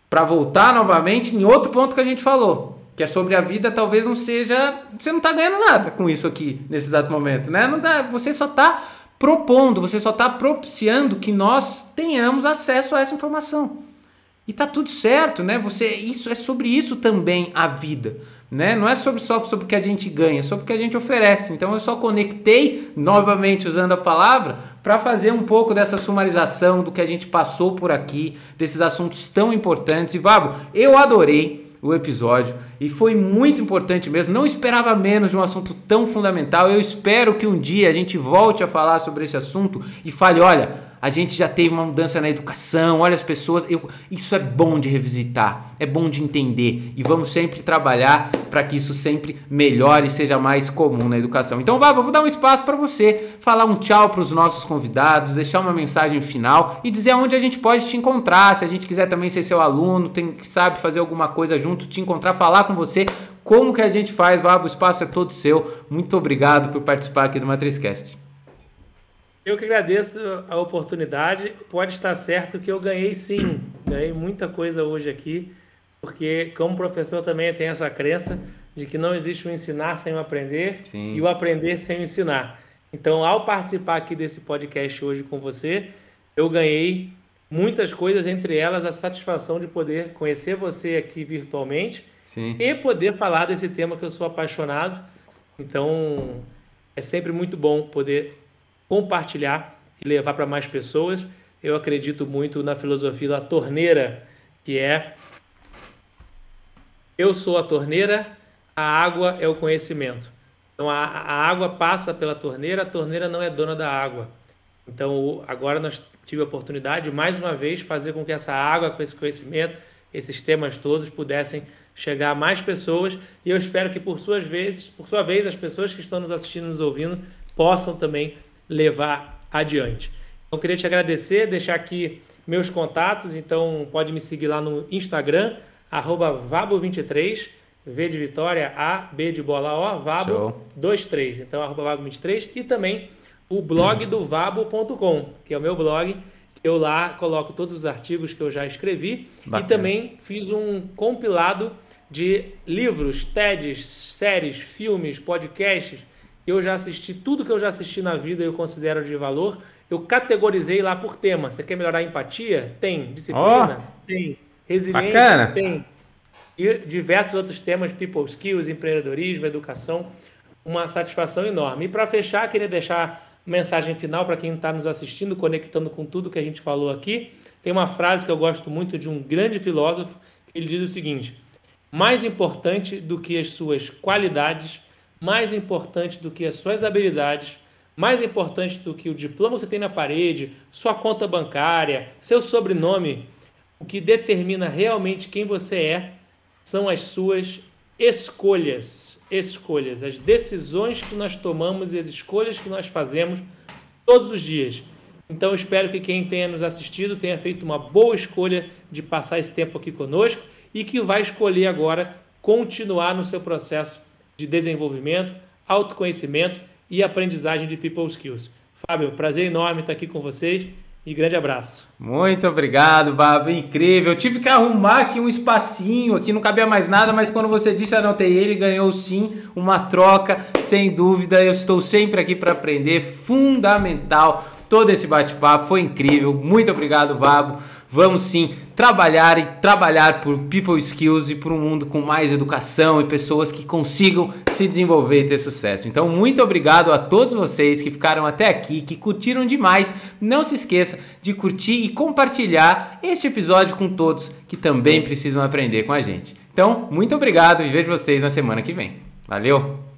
A: Para voltar novamente em outro ponto que a gente falou, que é sobre a vida, talvez não seja. Você não está ganhando nada com isso aqui nesse exato momento, né? Não dá, você só está propondo, você só está propiciando que nós tenhamos acesso a essa informação. E tá tudo certo, né? Você isso é sobre isso também a vida, né? Não é sobre só sobre o que a gente ganha, é sobre o que a gente oferece. Então eu só conectei novamente usando a palavra para fazer um pouco dessa sumarização do que a gente passou por aqui, desses assuntos tão importantes. E Vabo, eu adorei o episódio e foi muito importante mesmo. Não esperava menos de um assunto tão fundamental. Eu espero que um dia a gente volte a falar sobre esse assunto e fale, olha, a gente já teve uma mudança na educação, olha as pessoas. Eu, isso é bom de revisitar, é bom de entender e vamos sempre trabalhar para que isso sempre melhore e seja mais comum na educação. Então, Vaba, vou dar um espaço para você falar um tchau para os nossos convidados, deixar uma mensagem final e dizer onde a gente pode te encontrar. Se a gente quiser também ser seu aluno, tem, sabe fazer alguma coisa junto, te encontrar, falar com você. Como que a gente faz, Vaba? O espaço é todo seu. Muito obrigado por participar aqui do MatrizCast.
B: Eu que agradeço a oportunidade. Pode estar certo que eu ganhei sim. Ganhei muita coisa hoje aqui, porque como professor também tem essa crença de que não existe o ensinar sem o aprender sim. e o aprender sem o ensinar. Então, ao participar aqui desse podcast hoje com você, eu ganhei muitas coisas, entre elas a satisfação de poder conhecer você aqui virtualmente sim. e poder falar desse tema que eu sou apaixonado. Então, é sempre muito bom poder compartilhar e levar para mais pessoas. Eu acredito muito na filosofia da torneira, que é eu sou a torneira, a água é o conhecimento. Então a, a água passa pela torneira, a torneira não é dona da água. Então agora nós tive a oportunidade mais uma vez fazer com que essa água, com esse conhecimento, esses temas todos pudessem chegar a mais pessoas e eu espero que por suas vezes, por sua vez, as pessoas que estão nos assistindo, nos ouvindo, possam também levar adiante. Então, queria te agradecer, deixar aqui meus contatos, então pode me seguir lá no Instagram, vabo23, V de Vitória, A, B de bola O, Vabo23, então arroba Vabo23 e também o blog do Vabo.com, que é o meu blog, eu lá coloco todos os artigos que eu já escrevi Bacana. e também fiz um compilado de livros, TEDs, séries, filmes, podcasts eu já assisti tudo que eu já assisti na vida e eu considero de valor. Eu categorizei lá por tema. Você quer melhorar a empatia? Tem. Disciplina? Oh, tem. Resiliência? Bacana. Tem. E diversos outros temas, people skills, empreendedorismo, educação. Uma satisfação enorme. E para fechar, queria deixar mensagem final para quem está nos assistindo, conectando com tudo que a gente falou aqui. Tem uma frase que eu gosto muito de um grande filósofo, ele diz o seguinte: mais importante do que as suas qualidades mais importante do que as suas habilidades, mais importante do que o diploma que você tem na parede, sua conta bancária, seu sobrenome, o que determina realmente quem você é são as suas escolhas, escolhas, as decisões que nós tomamos e as escolhas que nós fazemos todos os dias. Então espero que quem tenha nos assistido tenha feito uma boa escolha de passar esse tempo aqui conosco e que vai escolher agora continuar no seu processo de desenvolvimento, autoconhecimento e aprendizagem de people skills. Fábio, prazer enorme estar aqui com vocês e grande abraço.
A: Muito obrigado, Baba, incrível. Eu tive que arrumar aqui um espacinho, aqui não cabia mais nada, mas quando você disse anotei ele, ganhou sim uma troca, sem dúvida. Eu estou sempre aqui para aprender, fundamental. Todo esse bate-papo foi incrível. Muito obrigado, Babo. Vamos sim trabalhar e trabalhar por people skills e por um mundo com mais educação e pessoas que consigam se desenvolver e ter sucesso. Então, muito obrigado a todos vocês que ficaram até aqui, que curtiram demais. Não se esqueça de curtir e compartilhar este episódio com todos que também precisam aprender com a gente. Então, muito obrigado e vejo vocês na semana que vem. Valeu!